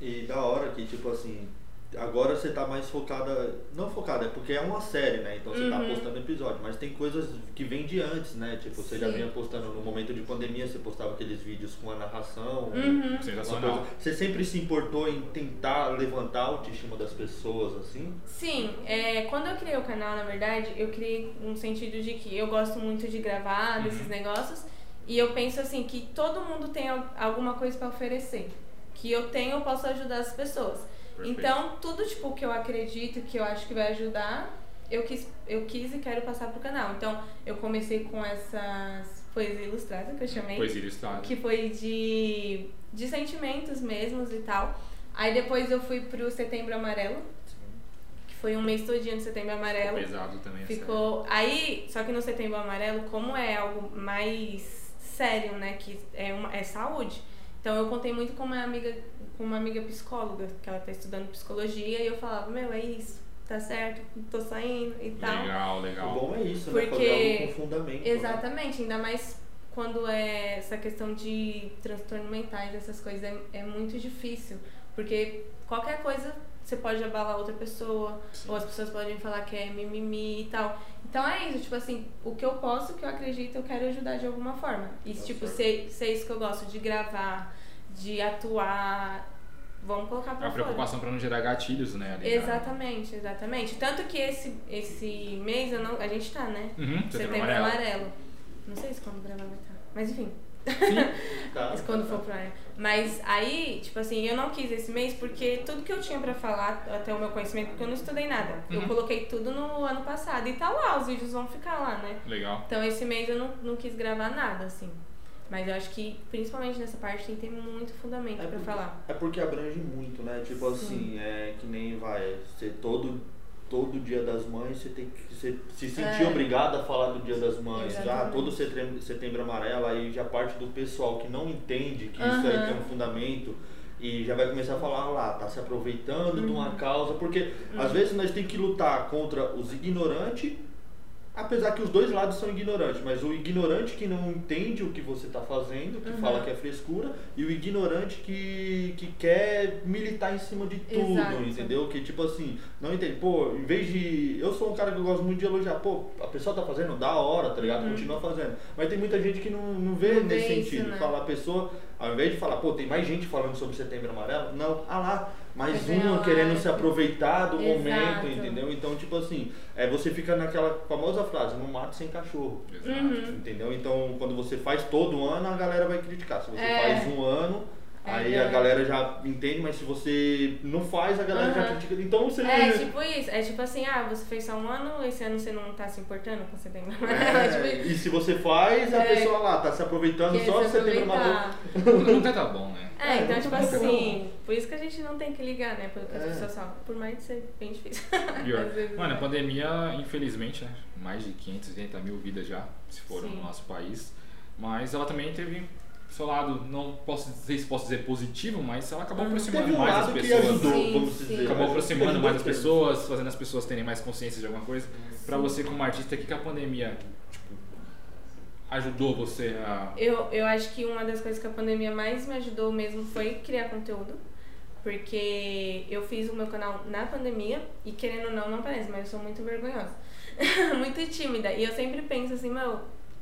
S3: E da hora que, tipo assim, agora você tá mais focada. Não focada, é porque é uma série, né? Então você tá
S2: Uhum.
S3: postando episódio, mas tem coisas que vêm de antes, né? Tipo, você já
S2: Sim.
S3: vinha postando no momento de pandemia, você postava aqueles vídeos com a narração.
S2: Uhum.
S4: Sensacional.
S3: coisa- Você sempre se importou em tentar levantar a autoestima das pessoas, assim?
S2: Sim, é, quando eu criei o canal, na verdade, eu criei um sentido de que eu gosto muito de gravar desses negócios e eu penso assim que todo mundo tem al- alguma coisa pra oferecer. Que eu tenho, eu posso ajudar as pessoas.
S4: Perfeito.
S2: Então, tudo tipo que eu acredito que eu acho que vai ajudar, eu quis, eu quis e quero passar pro canal. Então, eu comecei com essas poesia ilustrada que eu chamei
S4: Poesia ilustrada.
S2: que foi de, de sentimentos mesmos e tal. Aí depois eu fui pro Setembro Amarelo, que foi um mês todinho de Setembro Amarelo.
S4: Pesado também. essa
S2: Ficou. Aí, só que no Setembro Amarelo, como é algo mais sério, né? Que é, uma, é saúde. Então eu contei muito com uma amiga, com uma amiga psicóloga, que ela tá estudando psicologia, e eu falava, meu, é isso, tá certo, tô saindo e tal.
S1: Legal,
S3: O
S1: legal.
S3: bom é isso, né?
S2: Porque-
S3: Fazer algo com fundamento. né?
S2: Exatamente, ainda mais quando é essa questão de transtorno mentais, essas coisas, é, é muito difícil. Porque qualquer coisa você pode abalar outra pessoa,
S1: Sim.
S2: ou as pessoas podem falar que é mimimi e tal. Então é isso, tipo assim, o que eu posso, o que eu acredito, eu quero ajudar de alguma forma. E
S3: Tá
S2: tipo,
S3: certo.
S2: ser, ser isso que eu gosto, de gravar, de atuar, vamos colocar
S1: É
S2: pra
S1: a
S2: fora.
S1: preocupação pra não gerar gatilhos, né? ali
S2: Exatamente, exatamente. Tanto que esse, esse mês eu não, a gente tá, né?
S1: Uhum, setembro
S2: Setembro
S1: amarelo.
S2: amarelo. Não sei se quando gravar vai estar. Mas enfim.
S3: Tá,
S2: Mas
S3: tá,
S2: quando
S3: tá.
S2: for pra área. Mas aí, tipo assim, eu não quis esse mês porque tudo que eu tinha pra falar, até o meu conhecimento, porque eu não estudei nada. Eu
S1: Uhum.
S2: coloquei tudo no ano passado. E tá lá, os vídeos vão ficar lá, né?
S1: Legal.
S2: Então esse mês eu não, não quis gravar nada, assim. Mas eu acho que, principalmente nessa parte, tem que ter muito fundamento
S3: É
S2: pra
S3: porque-
S2: falar.
S3: É porque abrange muito, né? Tipo assim, é que nem vai ser todo todo dia das mães você tem que se, se sentir
S2: É.
S3: obrigado a falar do dia das mães. Já todo setembro, setembro amarelo aí já parte do pessoal que não entende que isso aí
S2: Aham.
S3: tem um fundamento e já vai começar a falar "Ah lá, tá se aproveitando de
S2: Uhum.
S3: uma causa, porque às vezes nós tem que lutar contra os ignorantes Apesar que os dois lados são ignorantes, mas o ignorante que não entende o que você está fazendo, que
S2: Uhum.
S3: fala que é frescura, e o ignorante que, que quer militar em cima de tudo,
S2: Exato.
S3: entendeu? Que tipo assim, não entende. Pô, em vez de. Eu sou um cara que eu gosto muito de elogiar, pô, a pessoa tá fazendo da hora, tá ligado? Continua fazendo. Mas tem muita gente que não, não vê
S2: Uhum. Não
S3: nesse
S2: vê isso,
S3: sentido.
S2: né?
S3: Fala a pessoa, ao invés de falar, pô, tem mais gente falando sobre setembro amarelo, não, ah lá, mais
S2: ganhar
S3: uma querendo se aproveitar do
S2: Exato.
S3: momento, entendeu? Então, tipo assim, é, você fica naquela famosa frase, não mate sem cachorro.
S1: Exato.
S2: Uhum.
S3: Entendeu? Então, quando você faz todo ano, a galera vai criticar. Se você
S2: É.
S3: faz um ano,
S2: É,
S3: aí
S2: é.
S3: a galera já entende, mas se você não faz, a galera já
S2: Aham.
S3: critica. Então você.
S2: É tipo isso, é tipo assim, ah, você fez só um ano, esse ano você não tá se importando com setembro
S3: É,
S2: amarelo. tipo,
S3: e se você faz, a
S2: É.
S3: pessoa lá tá se aproveitando
S2: quer
S3: só de
S2: se
S3: setembro amarelo.
S1: Nunca tá bom, né?
S2: É, então,
S3: É,
S2: tipo
S3: tá
S2: assim, por isso que a gente não tem que ligar, né? Pelo que as
S3: É.
S2: pessoas falam. Por mais de ser bem difícil. Vezes,
S1: Mano, a
S2: né?
S1: pandemia, infelizmente, né? mais de 580 mil vidas já se foram
S2: Sim.
S1: no nosso país. Mas ela também teve seu lado, não posso dizer se posso dizer positivo, mas ela acabou
S2: Uhum.
S1: aproximando
S3: um
S1: mais as pessoas.
S3: ajudou,
S2: Sim,
S3: vamos
S2: sim.
S3: dizer.
S1: Acabou
S3: Mas
S1: aproximando mais as pessoas, fazendo as pessoas terem mais consciência de alguma coisa. Pra você como artista, o que, que a pandemia tipo, ajudou você a.
S2: Eu, eu acho que uma das coisas que a pandemia mais me ajudou mesmo foi criar conteúdo. Porque eu fiz o meu canal na pandemia e querendo ou não, não parece, mas eu sou muito vergonhosa. muito tímida. E eu sempre penso assim, meu,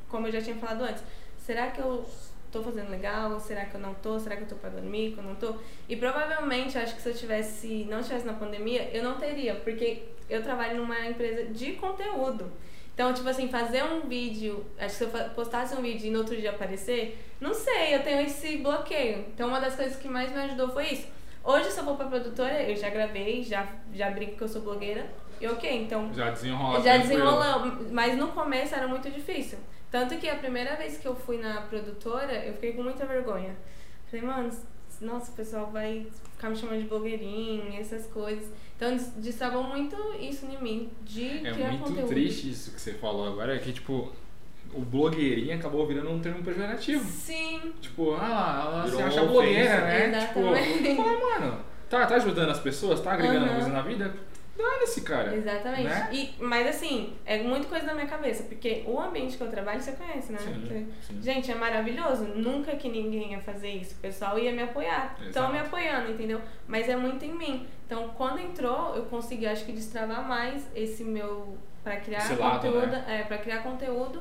S2: como eu já tinha falado antes, será que eu tô fazendo legal? Será que eu não tô? Será que eu tô pagando mico? Eu não tô? E provavelmente, acho que se eu tivesse, não estivesse na pandemia, eu não teria, porque eu trabalho numa empresa de conteúdo. Então, tipo assim, fazer um vídeo, acho que se eu postasse um vídeo e no outro dia aparecer, não sei, eu tenho esse bloqueio. Então, uma das coisas que mais me ajudou foi isso. Hoje, eu for pra produtora, eu já gravei, já, já brinco que eu sou blogueira, e ok, então
S1: Já desenrola.
S2: já desenrolamos, mas no começo era muito difícil. Tanto que a primeira vez que eu fui na produtora, eu fiquei com muita vergonha. Falei, mano, nossa, o pessoal vai ficar me chamando de blogueirinha, essas coisas. Então des- destravou muito isso em mim, de
S1: É
S2: criar
S1: muito
S2: conteúdo.
S1: triste isso que você falou agora, é que tipo, o blogueirinha acabou virando um termo pejorativo.
S2: Sim,
S1: Tipo, ah, ela
S3: Virou
S1: se acha blogueira, né?
S2: Exatamente.
S1: Tipo, fala, mano, tá, tá ajudando as pessoas, tá agregando alguma coisa na vida? Dane-se, cara.
S2: exatamente.
S1: Né?
S2: E, mas assim, é muito coisa da minha cabeça, porque o ambiente que eu trabalho, você conhece, né?
S1: Sim,
S2: Você-
S1: sim.
S2: Gente, é maravilhoso. Nunca que ninguém ia fazer isso. O pessoal ia me apoiar. Estão me apoiando, entendeu? Mas é muito em mim. Então, quando entrou, eu consegui, acho que, destravar mais esse meu. Pra criar
S1: Esse lado,
S2: conteúdo.
S1: né?
S2: É, pra criar conteúdo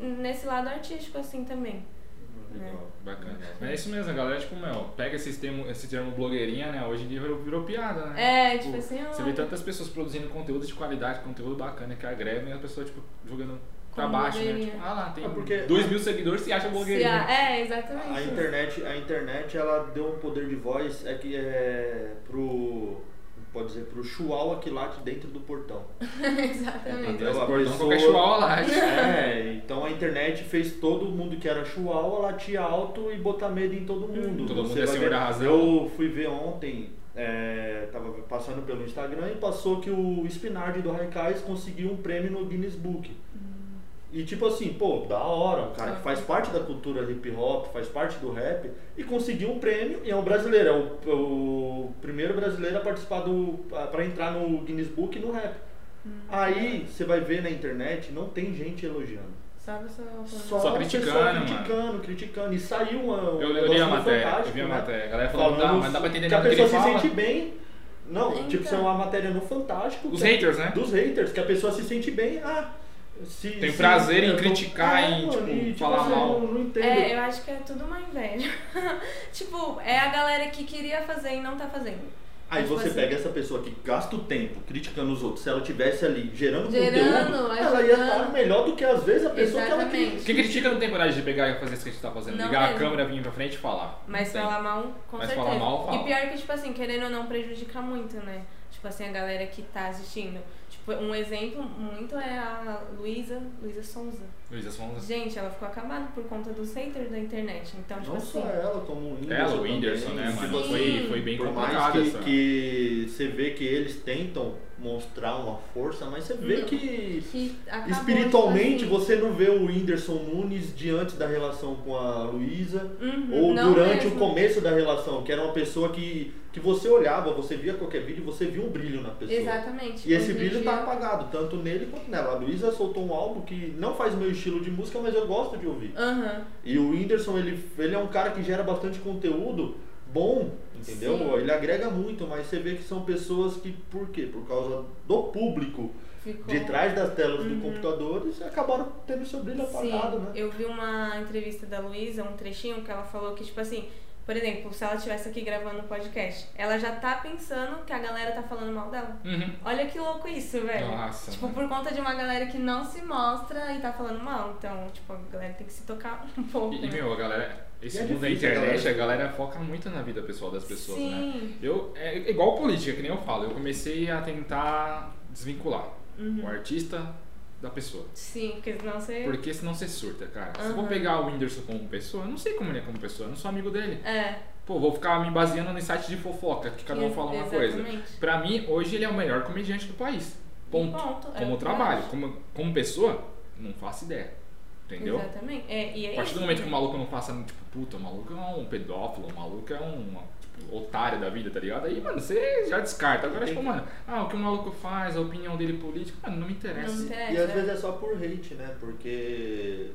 S2: nesse lado artístico, assim também.
S3: Legal.
S1: Bacana. Mas é isso mesmo, a galera, tipo, meu, pega esse termo, esse termo blogueirinha, né? Hoje em dia virou, virou piada, né?
S2: É, tipo assim,
S1: Você vê tantas pessoas produzindo conteúdo de qualidade, conteúdo bacana, que agregam e a pessoa, tipo, jogando pra
S2: Como
S1: baixo, né? Tipo, ah lá, tem
S3: É porque-
S1: dois mil seguidores se acha
S2: se
S1: blogueirinha.
S2: a- É, exatamente.
S3: A internet, a internet ela deu um poder de voz é que é pro pode dizer pro chihuahua que late dentro do portão.
S2: exatamente.
S3: Entendeu?
S1: Esse
S3: A
S1: portão,
S3: pessoa-
S1: qualquer.
S3: É, então a internet fez todo mundo que era chihuahua latir alto e botar medo em todo mundo.
S1: Todo mundo
S3: Você
S1: é
S3: vai
S1: senhor
S3: ver-
S1: da razão.
S3: Eu fui ver ontem, é, tava passando pelo Instagram e passou que o Spinardi do Raikais conseguiu um prêmio no Guinness Book. E tipo assim, pô, da hora, um cara que faz parte da cultura hip hop, faz parte do rap, e conseguiu um prêmio, e é um brasileiro, é o, o primeiro brasileiro a participar do. pra entrar no Guinness Book no rap. Aí você vai ver na internet, não tem gente elogiando.
S2: Sabe só.
S3: Só,
S1: Só
S3: o
S1: criticando,
S3: criticando, criticando. E saiu uma. um
S1: Eu, eu
S3: negócio
S1: li a
S3: no
S1: matéria, eu
S3: Fantástico,
S1: vi a
S3: né?
S1: matéria. A galera falando, ah, mas dá pra entender
S3: que a
S1: nada que ele
S3: pessoa se
S1: fala.
S3: sente bem. Não,
S2: Então.
S3: tipo, isso é uma matéria no Fantástico.
S1: Dos
S3: que-
S1: haters, né?
S3: Dos haters, que a pessoa se sente bem. Ah, se,
S1: Tem
S3: se-
S1: prazer em
S3: tô-
S1: criticar, em, tipo,
S3: e,
S1: falar
S3: assim,
S1: mal.
S3: Eu não, não.
S2: É, eu acho que é tudo uma inveja. tipo, é a galera que queria fazer e não tá fazendo.
S3: Aí
S2: tipo
S3: você
S2: assim-
S3: pega essa pessoa que gasta o tempo criticando os outros, se ela tivesse ali gerando,
S2: Gerando,
S3: conteúdo, ela ia
S2: ajudando.
S3: estar melhor do que às vezes a pessoa que ela
S2: Exatamente.
S3: critica.
S1: Quem critica não tem coragem de pegar e fazer isso que a gente tá fazendo.
S2: Não
S1: Ligar a
S2: mesmo.
S1: câmera, vir pra frente e falar.
S2: Mas
S1: tem.
S2: falar mal, com
S1: Mas
S2: certeza.
S1: falar mal, fala.
S2: E pior que, tipo assim, querendo ou não, prejudica muito, né? Tipo assim, a galera que tá assistindo. Um exemplo muito é a Luísa, Luísa Sonza.
S1: Luísa Sonza.
S2: Gente, ela ficou acabada por conta dos haters da internet. Então, tipo
S3: Não
S2: assim.
S3: só ela, como o Whindersson.
S1: Ela, o
S3: também,
S1: Whindersson, né,
S3: tipo
S1: mano?
S3: assim,
S1: Foi, foi bem
S3: Por
S1: complicado
S3: mais que,
S1: essa.
S3: que você vê que eles tentam mostrar uma força, mas você vê que
S2: que
S3: espiritualmente
S2: tipo assim.
S3: você não vê o Whindersson Nunes diante da relação com a Luísa
S2: Uhum,
S3: ou durante
S2: mesmo.
S3: o começo da relação, que era uma pessoa que, que você olhava, você via qualquer vídeo, você via um brilho na pessoa.
S2: Exatamente.
S3: E esse brilho
S2: dia-
S3: tá apagado, tanto nele quanto nela. A Luísa soltou um álbum que não faz o meu estilo de música, mas eu gosto de ouvir.
S2: Aham.
S3: E o Whindersson, ele, ele é um cara que gera bastante conteúdo bom, entendeu?
S2: Sim.
S3: Ele agrega muito, mas você vê que são pessoas que, por quê? Por causa do público
S2: Ficou...
S3: de trás das telas
S2: Uhum.
S3: do computador, eles acabaram tendo seu brilho apagado, né?
S2: eu vi uma entrevista da Luísa, um trechinho, que ela falou que, tipo assim, por exemplo, se ela estivesse aqui gravando o podcast, ela já tá pensando que a galera tá falando mal dela.
S1: Uhum.
S2: Olha que louco isso, velho.
S1: Nossa,
S2: Tipo,
S1: mano.
S2: por conta de uma galera que não se mostra e tá falando mal. Então, tipo, a galera tem que se tocar um pouco.
S1: E,
S2: né?
S1: meu, a galera, esse
S3: é
S1: mundo da internet,
S3: galera-
S1: a galera foca muito na vida pessoal das pessoas, né?
S2: Sim.
S1: Eu, é igual política, que nem eu falo, eu comecei a tentar desvincular
S2: Uhum.
S1: o artista da pessoa.
S2: Sim, porque senão você.
S1: Porque senão você surta, cara. Se eu vou pegar o Whindersson como pessoa, eu não sei como ele é como pessoa, eu não sou amigo dele.
S2: É.
S1: Pô, vou ficar me baseando em site de fofoca, que cada um fala uma coisa.
S2: Exatamente.
S1: Pra mim, hoje ele é o melhor comediante do país. Ponto.
S2: Ponto, é
S1: Como
S2: eu
S1: trabalho. Como, como pessoa, não faço ideia. Entendeu?
S2: Exatamente. É, e é
S1: A partir do momento
S2: né?
S1: que o maluco não faça, tipo, puta, o maluco é um pedófilo, o maluco é um otário da vida, tá ligado? Aí, mano, você já descarta. Agora, tipo, mano, ah, o que o maluco faz, a opinião dele política, mano, não me interessa.
S2: Não interessa.
S3: E às
S2: é.
S3: vezes é só por hate, né? Porque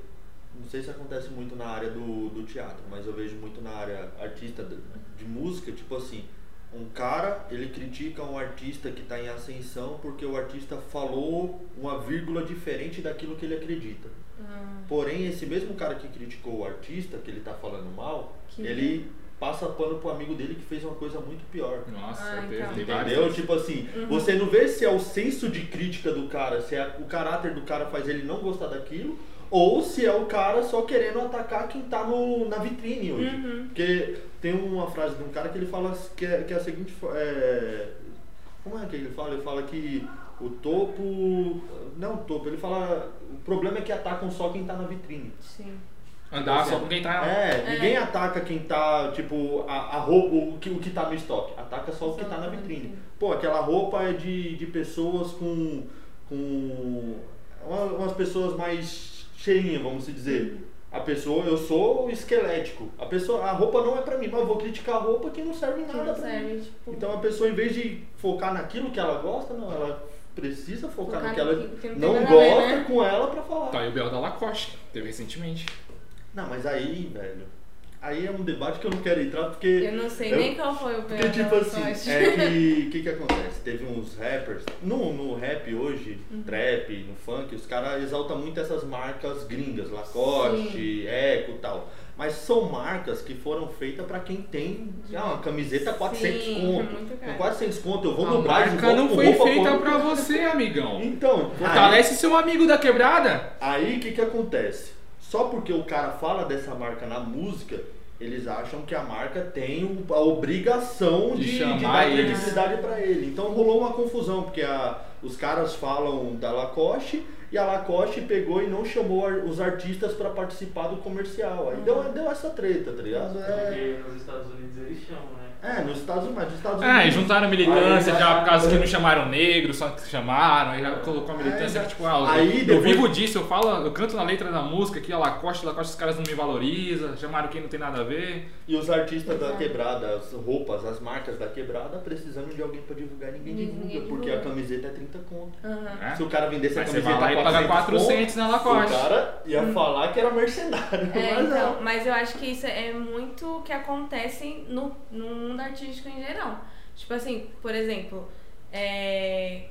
S3: não sei se acontece muito na área do, do teatro, mas eu vejo muito na área artista de, de música, tipo assim, um cara, ele critica um artista que está em ascensão porque o artista falou uma vírgula diferente daquilo que ele acredita.
S2: Ah,
S3: Porém, esse mesmo cara que criticou o artista, que ele tá falando mal,
S2: Que-
S3: ele passa pano pro amigo dele que fez uma coisa muito pior.
S1: Nossa,
S2: Ah, então.
S1: tem.
S3: Entendeu? Tipo assim,
S2: Uhum.
S3: você não vê se é o senso de crítica do cara, se é o caráter do cara faz ele não gostar daquilo, ou se é o cara só querendo atacar quem tá no, na vitrine hoje.
S2: Uhum.
S3: Porque tem uma frase de um cara que ele fala que é, que é a seguinte. É, como é que ele fala? Ele fala que o topo. Não o topo, ele fala. O problema é que atacam só quem tá na vitrine.
S2: Sim.
S1: Andar só com quem tá.
S3: É, ninguém ataca quem tá, tipo, a, a roupa, o que, o que tá no estoque. Ataca só o que
S2: Só
S3: tá na
S2: o que tá na
S3: vitrine.
S2: vitrine.
S3: Pô, aquela roupa é de, de pessoas com. com. uma- umas pessoas mais cheinhas, vamos dizer. A pessoa, eu sou esquelético. A pessoa, a roupa não é pra mim, mas eu vou criticar a roupa que não serve nada
S2: não
S3: pra mim.
S2: serve, tipo.
S3: Então a pessoa, em vez de focar naquilo que ela gosta, não, ela precisa focar,
S2: Focar
S3: no que ela
S2: que não
S3: não
S2: nada a ver,
S3: gosta
S2: né?
S3: com ela pra falar.
S1: Tá aí o Bel da Lacoste, teve recentemente.
S3: Não, mas aí, velho, aí é um debate que eu não quero entrar porque.
S2: Eu não sei
S3: eu-
S2: nem qual foi o
S3: Porque, tipo assim,
S2: acho.
S3: é que. O que que acontece? Teve uns rappers. No, no rap hoje,
S2: Uhum.
S3: trap, no funk, os caras exaltam muito essas marcas gringas, Lacoste, Eco e tal. Mas são marcas que foram feitas pra quem tem ah, uma camiseta 400
S2: Sim,
S3: conto. Com 400 conto, eu vou
S1: A
S3: no Brasil.
S1: marca
S3: vou
S1: não foi
S3: roupa
S1: feita pra você, amigão.
S3: Então, aí,
S1: Fortalece seu amigo da quebrada.
S3: aí o que que acontece? Só porque o cara fala dessa marca na música, eles acham que a marca tem a obrigação
S1: De
S3: de, de
S1: chamar
S3: dar credibilidade pra ele. Então rolou uma confusão, porque a- os caras falam da Lacoste e a Lacoste pegou e não chamou os artistas pra participar do comercial. Aí deu, deu essa treta, tá ligado? É,
S5: Porque nos Estados Unidos eles chamam, né?
S3: É, nos Estados Unidos, nos Estados
S1: É, e
S3: Unidos.
S1: juntaram militância
S3: Aí,
S1: já por causa que
S3: é.
S1: não chamaram negro, só que chamaram, aí já colocou a militância
S3: É,
S1: que tipo, ah,
S3: aí
S1: eu,
S3: depois-
S1: vivo disso, eu falo, eu canto na letra da música aqui, a Lacoste, Lacoste os caras não me valorizam, chamaram quem não tem nada a ver.
S3: E os artistas da quebrada, as roupas, as marcas da quebrada, precisando de alguém pra divulgar, ninguém
S2: Ninguém
S3: divulga, porque
S2: divulga.
S3: a camiseta é 30 conto.
S1: Né?
S3: Se o cara vendesse a
S1: Mas você
S3: camiseta
S1: vai lá e paga
S3: 400
S1: 400 na
S3: conto,
S1: Lacoste.
S3: O cara ia falar que era mercenário.
S2: É,
S3: mas
S2: então,
S3: não.
S2: mas eu acho que isso é muito o que acontece no, no mundo artístico em geral. Tipo assim, por exemplo, é,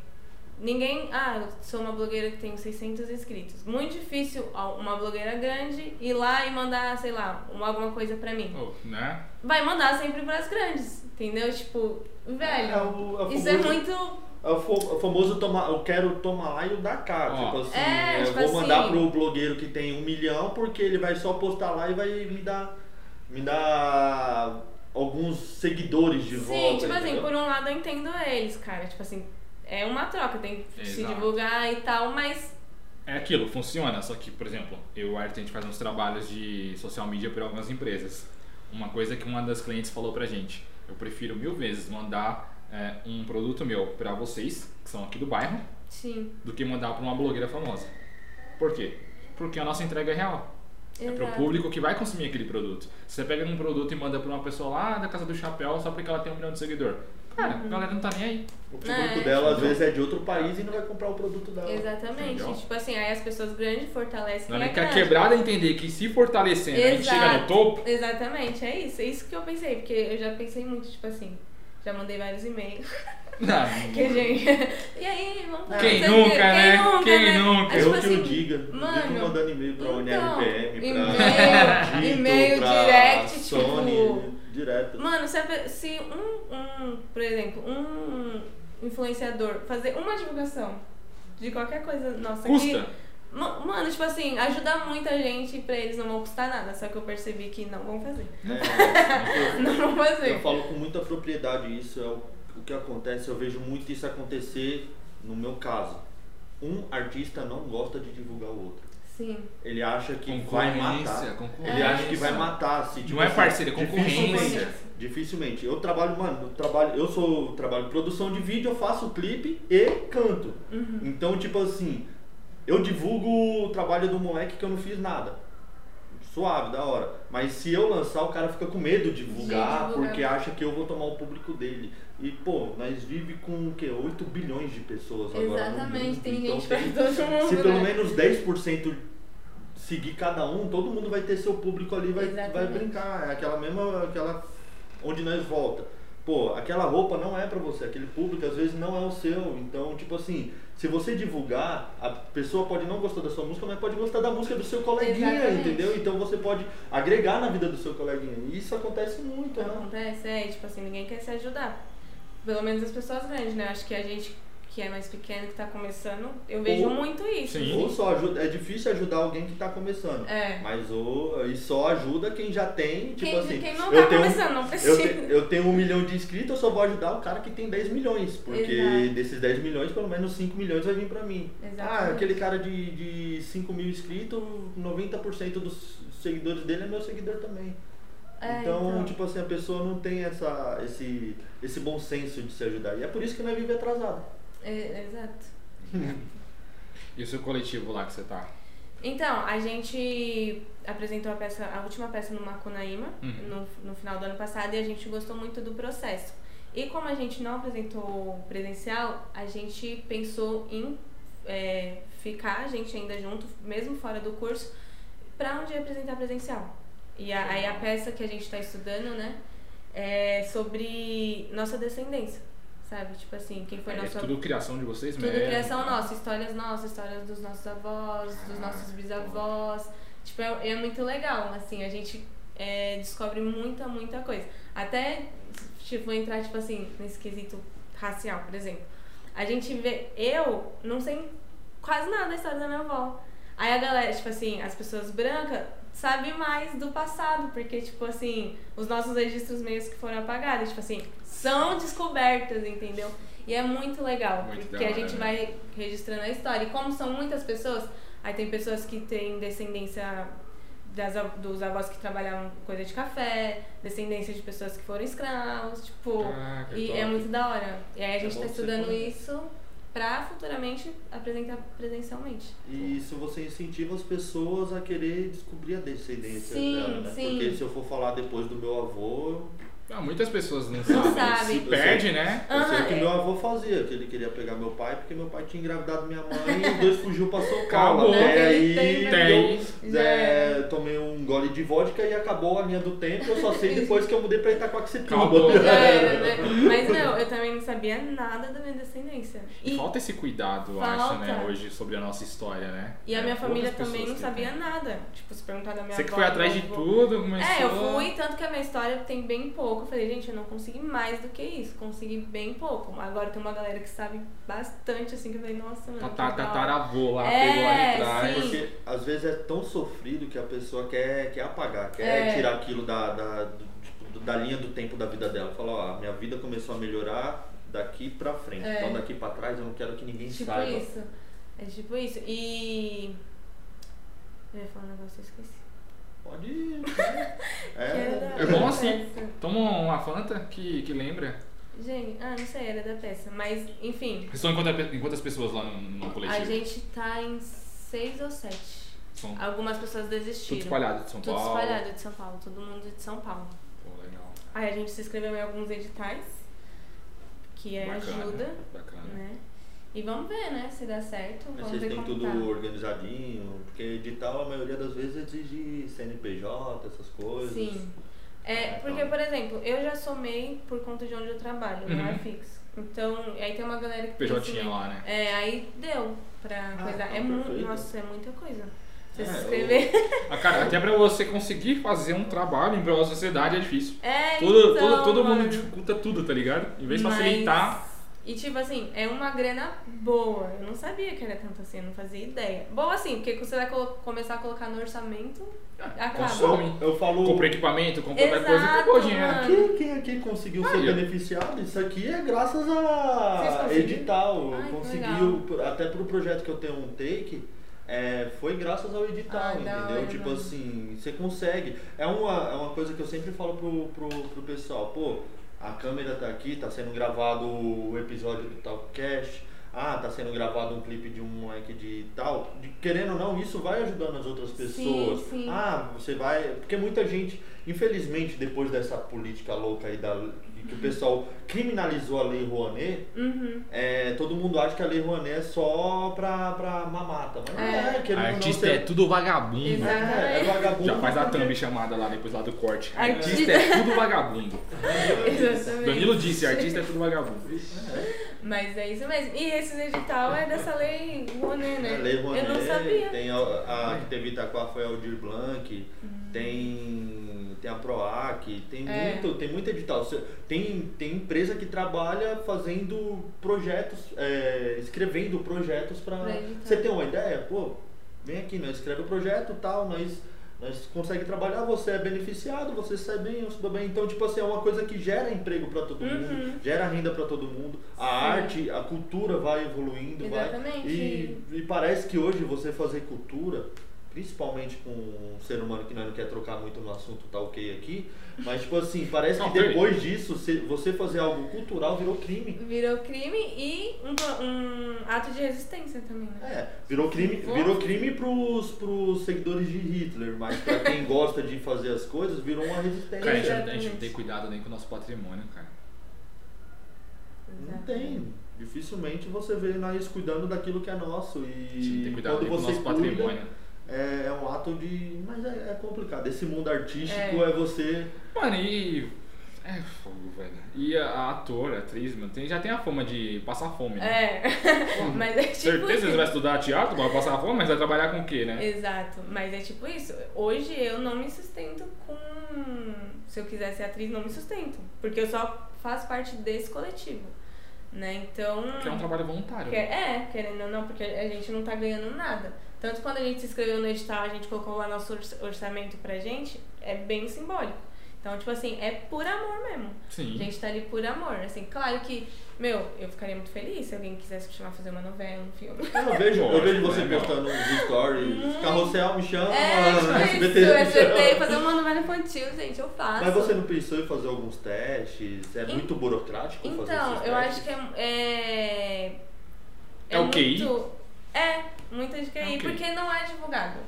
S2: ninguém. Ah, eu sou uma blogueira que tem 600 inscritos. Muito difícil uma blogueira grande ir lá e mandar, sei lá, uma- alguma coisa pra mim.
S1: Oh, né?
S2: Vai mandar sempre pras grandes, entendeu? Tipo, velho,
S3: É o- é o
S2: isso é muito.
S3: É o fo- o famoso tomar, eu quero tomar lá e o dar cá.
S1: Ó.
S3: Tipo assim,
S2: É,
S3: eu
S2: tipo
S3: vou mandar
S2: assim.
S3: pro blogueiro que tem um milhão porque ele vai só postar lá e vai me dar, me dar alguns seguidores de
S2: Sim,
S3: volta.
S2: tipo assim, por um lado eu entendo eles, cara. Tipo assim, é uma troca, tem que se
S1: Exato.
S2: divulgar e tal, mas.
S1: É aquilo, funciona, só que, por exemplo, eu e o Arte, a gente faz uns trabalhos de social media para algumas empresas. Uma coisa que uma das clientes falou pra gente, eu prefiro mil vezes mandar é, um produto meu pra vocês, que são aqui do bairro,
S2: Sim.
S1: do que mandar pra uma blogueira famosa. Por quê? Porque a nossa entrega é real. É pro
S2: Exato.
S1: público que vai consumir aquele produto. Se você pega um produto e manda pra uma pessoa lá da Casa do Chapéu só porque ela tem um milhão de seguidor. Cara,
S2: Uhum.
S1: a galera não tá nem aí.
S3: O público
S2: É.
S3: dela às vezes é de outro país e não vai comprar o produto dela.
S2: Exatamente.
S1: Entendeu?
S2: Tipo assim, aí as pessoas grandes fortalecem
S1: hora
S2: é
S1: que a quebrada entender que se fortalecendo a gente chega no
S2: Exato.
S1: topo,
S2: Exatamente, é isso. É isso que eu pensei, porque eu já pensei muito, tipo assim, já mandei vários e-mails.
S1: não,
S2: Que gente. E aí, vamos fazer
S1: Quem nunca, né?
S2: nunca,
S1: Quem
S2: né?
S1: nunca?
S2: Aí,
S3: Eu
S2: tipo
S3: que o
S2: assim,
S3: diga.
S2: mano,
S3: Vivo mandando e-mail pra
S2: então,
S3: UNRPM, pra
S2: e-mail,
S3: Dito,
S2: e-mail
S3: pra
S2: direct,
S3: Sony,
S2: tipo-
S3: direto.
S2: Mano, se, a se um, um, por exemplo, um influenciador fazer uma divulgação de qualquer coisa nossa
S1: custa.
S2: aqui. Ma- Mano, tipo assim, ajuda muita gente pra eles não vão custar nada. Só que eu percebi que não vão fazer.
S3: É,
S2: Não vão fazer.
S3: Eu falo com muita propriedade isso, é o, o que acontece, eu vejo muito isso acontecer no meu caso. Um artista não gosta de divulgar o outro.
S2: Sim.
S3: Ele acha que vai matar.
S1: concorrência.
S3: Ele acha que vai matar. Se, tipo
S1: Não é
S3: assim,
S1: parceria, é concorrência.
S3: Dificilmente, dificilmente. Eu trabalho, mano, eu trabalho, eu sou trabalho em produção de vídeo, eu faço clipe e canto.
S2: Uhum.
S3: Então, tipo assim, eu divulgo o trabalho do moleque que eu não fiz nada. Suave, da hora. Mas se eu lançar, o cara fica com medo de divulgar,
S2: divulgar.
S3: porque acha que eu vou tomar o público dele. E, pô, nós vive com o quê? 8 bilhões de pessoas agora. no
S2: Exatamente, tem
S3: Então,
S2: gente pra todo mundo.
S3: Se pelo
S2: né?
S3: menos 10% seguir cada um, todo mundo vai ter seu público ali, vai, vai
S2: Exatamente.
S3: brincar. É aquela mesma, aquela onde nós volta. Pô, aquela roupa não é pra você, aquele público às vezes não é o seu. Então, tipo assim, se você divulgar, a pessoa pode não gostar da sua música, mas pode gostar da música do seu coleguinha,
S2: Exatamente.
S3: entendeu? Então você pode agregar na vida do seu coleguinha. E isso acontece muito, né?
S2: Acontece, é, tipo assim, ninguém quer se ajudar. Pelo menos as pessoas grandes, né? Acho que a gente que é mais pequeno, que tá começando, eu vejo
S3: Ou-
S2: muito isso.
S1: Sim.
S3: Ou só ajuda, é difícil ajudar alguém que tá começando.
S2: É.
S3: Mas o, e só ajuda quem já tem, tipo
S2: Quem,
S3: assim.
S2: quem não
S3: eu
S2: tá
S3: tenho-
S2: começando, não
S3: Eu,
S2: precisa.
S3: te- eu tenho um milhão de inscritos, eu só vou ajudar o cara que tem 10 milhões. Porque
S2: Exato.
S3: desses 10 milhões, pelo menos 5 milhões vai vir pra mim.
S2: Exatamente.
S3: Ah, aquele cara de, de 5 mil inscritos, 90% dos seguidores dele é meu seguidor também.
S2: É,
S3: então,
S2: então.
S3: tipo assim, a pessoa não tem essa, esse, esse bom senso de se ajudar. E é por isso que nós vive atrasado.
S2: É, exato.
S1: E o seu coletivo lá que você tá?
S2: Então, a gente apresentou a peça, a última peça no Macunaíma,
S1: Uhum.
S2: no, no final do ano passado, e a gente gostou muito do processo. E como a gente não apresentou presencial, a gente pensou em é, ficar, a gente ainda junto, mesmo fora do curso, para um dia apresentar presencial. E a- aí a peça que a gente está estudando, né, é sobre nossa descendência, sabe? Tipo assim, quem foi
S1: É
S2: nosso
S1: tudo criação de vocês
S2: tudo
S1: mesmo?
S2: criação nossa, histórias nossas, histórias dos nossos avós, dos
S1: Ah,
S2: nossos bisavós. Tipo, é, é muito legal, assim, a gente é, descobre muita, muita coisa. Até, tipo, vou entrar, tipo assim, nesse quesito racial, por exemplo. A gente vê, eu não sei quase nada da história da minha avó. Aí a galera, tipo assim, as pessoas brancas sabem mais do passado, porque, tipo assim, os nossos registros meios que foram apagados, tipo assim, são descobertas, entendeu? E é muito legal,
S1: Muito
S2: porque
S1: da
S2: a gente
S1: né?
S2: vai registrando a história. E como são muitas pessoas, aí tem pessoas que têm descendência das, dos avós que trabalhavam com coisa de café, descendência de pessoas que foram escravos, tipo.
S1: Caraca,
S2: e
S1: top.
S2: é muito da hora. E aí a gente
S3: bom
S2: tá estudando isso pra futuramente apresentar presencialmente.
S3: E isso você incentiva as pessoas a querer descobrir a descendência
S2: Sim,
S3: dela, né?
S2: sim.
S3: Porque se eu for falar depois do meu avô,
S1: Ah, muitas pessoas não sabem.
S2: sabe.
S1: Se perde, né?
S3: eu sei o que
S2: é.
S3: meu avô fazia, que ele queria pegar meu pai, porque meu pai tinha engravidado minha mãe e os dois fugiu pra São Paulo.
S1: Acabou.
S3: Até aí
S2: tem,
S1: Tem.
S3: eu
S2: Já
S3: é, tomei um gole de vodka e acabou a linha do tempo. Eu só sei depois que eu mudei pra Itacoaxetuba.
S1: Acabou.
S2: Já era, né? Mas não, eu também não sabia nada da minha descendência.
S1: E falta esse cuidado, eu acho, né,
S2: Falta.
S1: hoje sobre a nossa história, né?
S2: E a
S1: É,
S2: minha família também não
S1: que
S2: sabia
S1: têm.
S2: nada. Tipo, se perguntar da minha
S1: Você que
S2: avó,
S1: foi
S2: do
S1: atrás de
S2: avô.
S1: tudo, começou...
S2: É, eu fui, tanto que a minha história tem bem pouco. Eu falei, gente, eu não consegui mais do que isso. Consegui bem pouco. Agora tem uma galera que sabe bastante, assim, que eu falei, nossa, mano. hora.
S1: Tataravô lá,
S2: É,
S1: pegou lá de trás.
S2: sim.
S3: Porque às vezes é tão sofrido que a pessoa quer, quer apagar, quer
S2: É.
S3: tirar aquilo da, da, do- tipo, da linha do tempo da vida dela. Fala, ó, minha vida começou a melhorar daqui pra frente.
S2: É.
S3: Então daqui pra trás eu não quero que ninguém
S2: Tipo
S3: saiba.
S2: isso. É tipo isso. E. Eu ia falar um negócio, eu esqueci.
S3: Pode ir.
S2: Era
S3: É,
S2: da-
S1: É bom assim. Toma uma Fanta que, que lembra.
S2: Gente, ah, não sei, era da peça. Mas, enfim,
S1: Vocês estão em quantas, em quantas pessoas lá no, no coletivo?
S2: a gente tá em seis ou sete.
S1: São
S2: Algumas pessoas desistiram.
S1: tudo espalhado de São
S2: Tudo
S1: Paulo.
S2: espalhado de São Paulo, todo mundo de São Paulo.
S1: Pô, legal.
S2: Aí a gente se inscreveu em alguns editais, que é
S1: Bacana,
S2: ajuda,
S1: Bacana.
S2: né? E vamos ver, né, se dá certo.
S3: Mas
S2: Vamos
S3: vocês têm tudo
S2: tá.
S3: organizadinho, porque edital a maioria das vezes exige CNPJ, essas coisas.
S2: Sim. É,
S3: É,
S2: porque,
S3: então.
S2: por exemplo, eu já somei por conta de onde eu trabalho, não é
S1: Uhum.
S2: fixo. Então, aí tem uma galera que
S1: PJ
S2: em-
S1: lá, né?
S2: É, aí deu pra
S3: Ah,
S2: coisa.
S3: então
S2: É muito. Nossa, é muita coisa. Você
S3: É,
S2: se
S3: eu-
S2: inscrever.
S1: Ah, cara, até pra você conseguir fazer um trabalho em prol da sociedade é difícil.
S2: É,
S1: Todo,
S2: então,
S1: todo, todo mundo dificulta tudo, tá ligado? Em vez de
S2: Mas-
S1: facilitar.
S2: E tipo assim, é uma grana boa. Eu não sabia que era tanto assim, eu não fazia ideia. Boa assim, porque você vai começar a colocar no orçamento, acaba.
S1: consome.
S3: Eu falo.
S1: Compra equipamento, compra outra coisa e acabou o dinheiro.
S3: Quem, quem aqui conseguiu ser
S1: ó.
S3: beneficiado? Isso aqui é graças a edital.
S2: Ai,
S3: Eu
S2: que
S3: consegui, o- até pro projeto que eu tenho um take, é, foi graças ao edital,
S2: Ah,
S3: entendeu?
S2: hora,
S3: tipo
S2: mano.
S3: assim, você consegue. É uma, é uma coisa que eu sempre falo pro, pro, pro pessoal, pô, a câmera tá aqui, tá sendo gravado o episódio do Talkcast. Ah, tá sendo gravado um clipe de um moleque de tal. De- querendo ou não, isso vai ajudando as outras pessoas.
S2: sim.
S3: Ah, você vai. Porque muita gente, infelizmente, depois dessa política louca aí da, que o pessoal criminalizou a Lei Rouanet,
S2: Uhum.
S3: é, todo mundo acha que a Lei Rouanet é só pra, pra mamata. Mas não
S2: É.
S3: é, ou não,
S1: Artista
S3: você-
S1: é tudo vagabundo.
S3: É, é vagabundo.
S1: Já faz a thumb chamada lá depois lá do corte.
S2: Artista-
S1: Artista é tudo vagabundo.
S2: Exatamente.
S1: Danilo disse, artista é tudo vagabundo.
S2: Mas é isso mesmo. E esse edital é dessa lei Rouanet, né?
S3: É, Lei Rouanet,
S2: Eu não sabia.
S3: Tem a, a que teve Itaquá foi a Aldir Blanc,
S2: Hum.
S3: tem, tem a PROAC, tem,
S2: É.
S3: muito, tem muito edital. Tem, tem empresa que trabalha fazendo projetos, é, escrevendo projetos para. Você tem uma ideia? Pô, vem aqui, nós escreve o projeto tal, nós, nós consegue trabalhar, você é beneficiado, você sai bem, eu sou bem. Então, tipo assim, é uma coisa que gera emprego para todo
S2: Uhum.
S3: mundo, gera renda para todo mundo. A
S2: Sim.
S3: arte, a cultura vai evoluindo, vai.
S2: Exatamente.
S3: E, e parece que hoje você fazer cultura, principalmente com um ser humano que nós não quer trocar muito no assunto, tá ok aqui, mas tipo assim, parece que
S1: Ok.
S3: depois disso, você fazer algo cultural virou crime.
S2: Virou crime e um, um ato de resistência também, né?
S3: É, virou crime, virou crime pros, pros seguidores de Hitler, mas pra quem gosta de fazer as coisas, virou uma resistência.
S1: Cara, a gente, a gente não tem cuidado nem com o nosso patrimônio, cara.
S3: Não tem. Dificilmente você vê nós cuidando daquilo que é nosso.
S1: A gente não
S3: E
S1: tem cuidado
S3: quando
S1: com o nosso
S3: cuida,
S1: patrimônio.
S3: É, é um ato de. Mas é, é complicado. Esse mundo artístico
S2: É.
S3: é, você.
S1: Mano, e. É fogo, velho. E a, a ator, a atriz, mano, tem, já tem a fama de passar fome, né?
S2: É. Mas é tipo
S1: Certeza que
S2: isso.
S1: você vai estudar teatro, vai passar fome, mas vai trabalhar com o quê, né?
S2: Exato, mas é tipo isso. Hoje eu não me sustento com. Se eu quiser ser atriz, não me sustento. Porque eu só faço parte desse coletivo. Né? Então.
S1: Que é um trabalho voluntário.
S2: Que-
S1: né?
S2: é, querendo ou não, porque a gente não tá ganhando nada. Tanto quando a gente se inscreveu no edital, a gente colocou lá nosso orç- orçamento pra gente, é bem simbólico. Então, tipo assim, é por amor mesmo.
S1: Sim.
S2: A gente tá ali por amor. Assim, claro que, meu, eu ficaria muito feliz se alguém quisesse me chamar pra fazer uma novela, um filme.
S3: Eu vejo, eu vejo você
S1: né,
S3: postando uns stories, carrossel me chama,
S2: É, tipo
S3: SBT
S2: isso, SBT, fazer uma novela infantil, gente, eu faço.
S3: Mas você não pensou em fazer alguns testes? É muito burocrático fazer
S2: Então, eu
S3: testes?
S2: acho que é. É,
S1: É o QI?
S2: muito- É, muito de QI,
S1: É o QI.
S2: porque não é divulgado.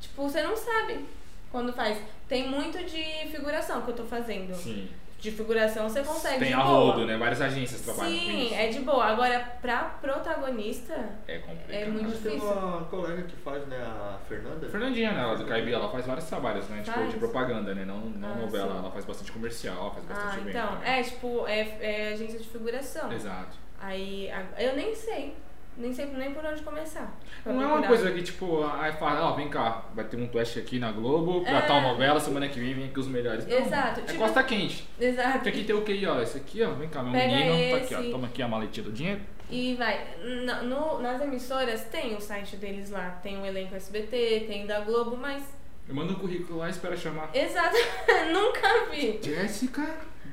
S2: Tipo, você não sabe quando faz. Tem muito de figuração que eu tô fazendo.
S1: Sim.
S2: De figuração você consegue
S1: Tem
S2: de
S1: a
S2: boa.
S1: rodo, né? Várias agências trabalham com
S2: Sim,
S1: isso.
S2: é de boa. Agora, pra protagonista,
S1: É complicado.
S2: É muito
S3: Mas tem
S2: difícil.
S3: uma colega que faz, né, a Fernanda?
S1: Fernandinha, né? Ela do Caibi, ela faz vários trabalhos, né? Tipo,
S2: Faz?
S1: de propaganda, né? Não, não
S2: Ah,
S1: novela.
S2: sim.
S1: Ela faz bastante comercial, faz bastante
S2: Ah,
S1: evento
S2: então.
S1: também.
S2: É, tipo, é, é agência de figuração.
S1: Exato.
S2: Aí, eu nem sei. Nem sei nem por onde começar.
S1: Não é uma coisa que, tipo, aí fala, ó, vem cá, vai ter um teste aqui na Globo pra
S2: É.
S1: tal novela, semana que vem vem aqui os melhores. Não,
S2: Exato,
S1: É
S2: tipo-
S1: costa quente.
S2: Exato.
S1: Tem que ter o QI, ó. Esse aqui, ó, vem cá, meu
S2: Pega
S1: menino, tá aqui, ó.
S2: esse.
S1: Toma aqui a maletinha do dinheiro.
S2: E vai. No, no- nas emissoras tem o site deles lá. Tem o elenco SBT, tem da Globo, mas.
S1: Eu mando um currículo lá e espera chamar.
S2: Exato. Nunca vi.
S1: Jéssica,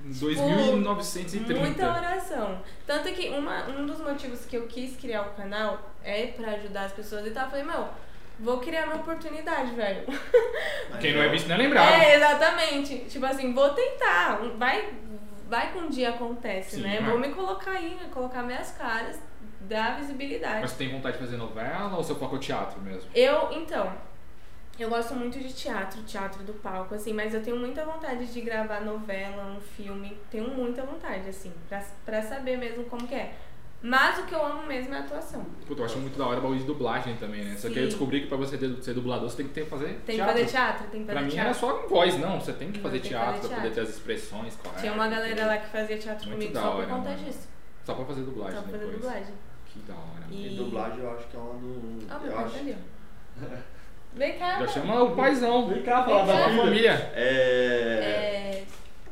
S1: 2930.
S2: Muita oração. Tanto que uma, um dos motivos que eu quis criar o canal é pra ajudar as pessoas e tal. Eu falei, meu, vou criar uma oportunidade, velho.
S1: Quem não é visto não é lembrado.
S2: É, exatamente. Tipo assim, vou tentar. Vai, vai que um dia acontece,
S1: Sim,
S2: né?
S1: vai.
S2: Vou me colocar aí, colocar minhas caras, dar visibilidade.
S1: Mas você tem vontade de fazer novela ou seu foco teatro mesmo?
S2: Eu, então, eu gosto muito de teatro, teatro do palco, assim, mas eu tenho muita vontade de gravar novela, um filme. Tenho muita vontade, assim, pra, pra saber mesmo como que é. Mas o que eu amo mesmo é a atuação.
S1: Puta, eu acho muito da hora o bagulho de dublagem também, né? Só que
S2: Sim.
S1: eu descobri que pra você ter- ser dublador, você tem que ter, fazer
S2: Tem
S1: teatro.
S2: que fazer teatro, tem que fazer
S1: Pra mim
S2: teatro.
S1: era só com voz, não. Você tem que fazer
S2: tem que
S1: teatro
S2: fazer
S1: pra poder ter as expressões corretas.
S2: Tinha uma galera lá que fazia teatro
S1: Muito
S2: comigo
S1: da
S2: só
S1: hora,
S2: por conta
S1: mano.
S2: disso.
S1: Só pra fazer dublagem
S2: Só pra fazer
S1: depois.
S2: dublagem.
S1: Que da hora.
S2: E...
S3: E dublagem eu acho que é uma do.
S2: Ah,
S3: eu acho.
S2: Vem cá.
S1: Já chama o paizão.
S3: Vem cá falar da
S1: a
S3: filha.
S1: família.
S3: É,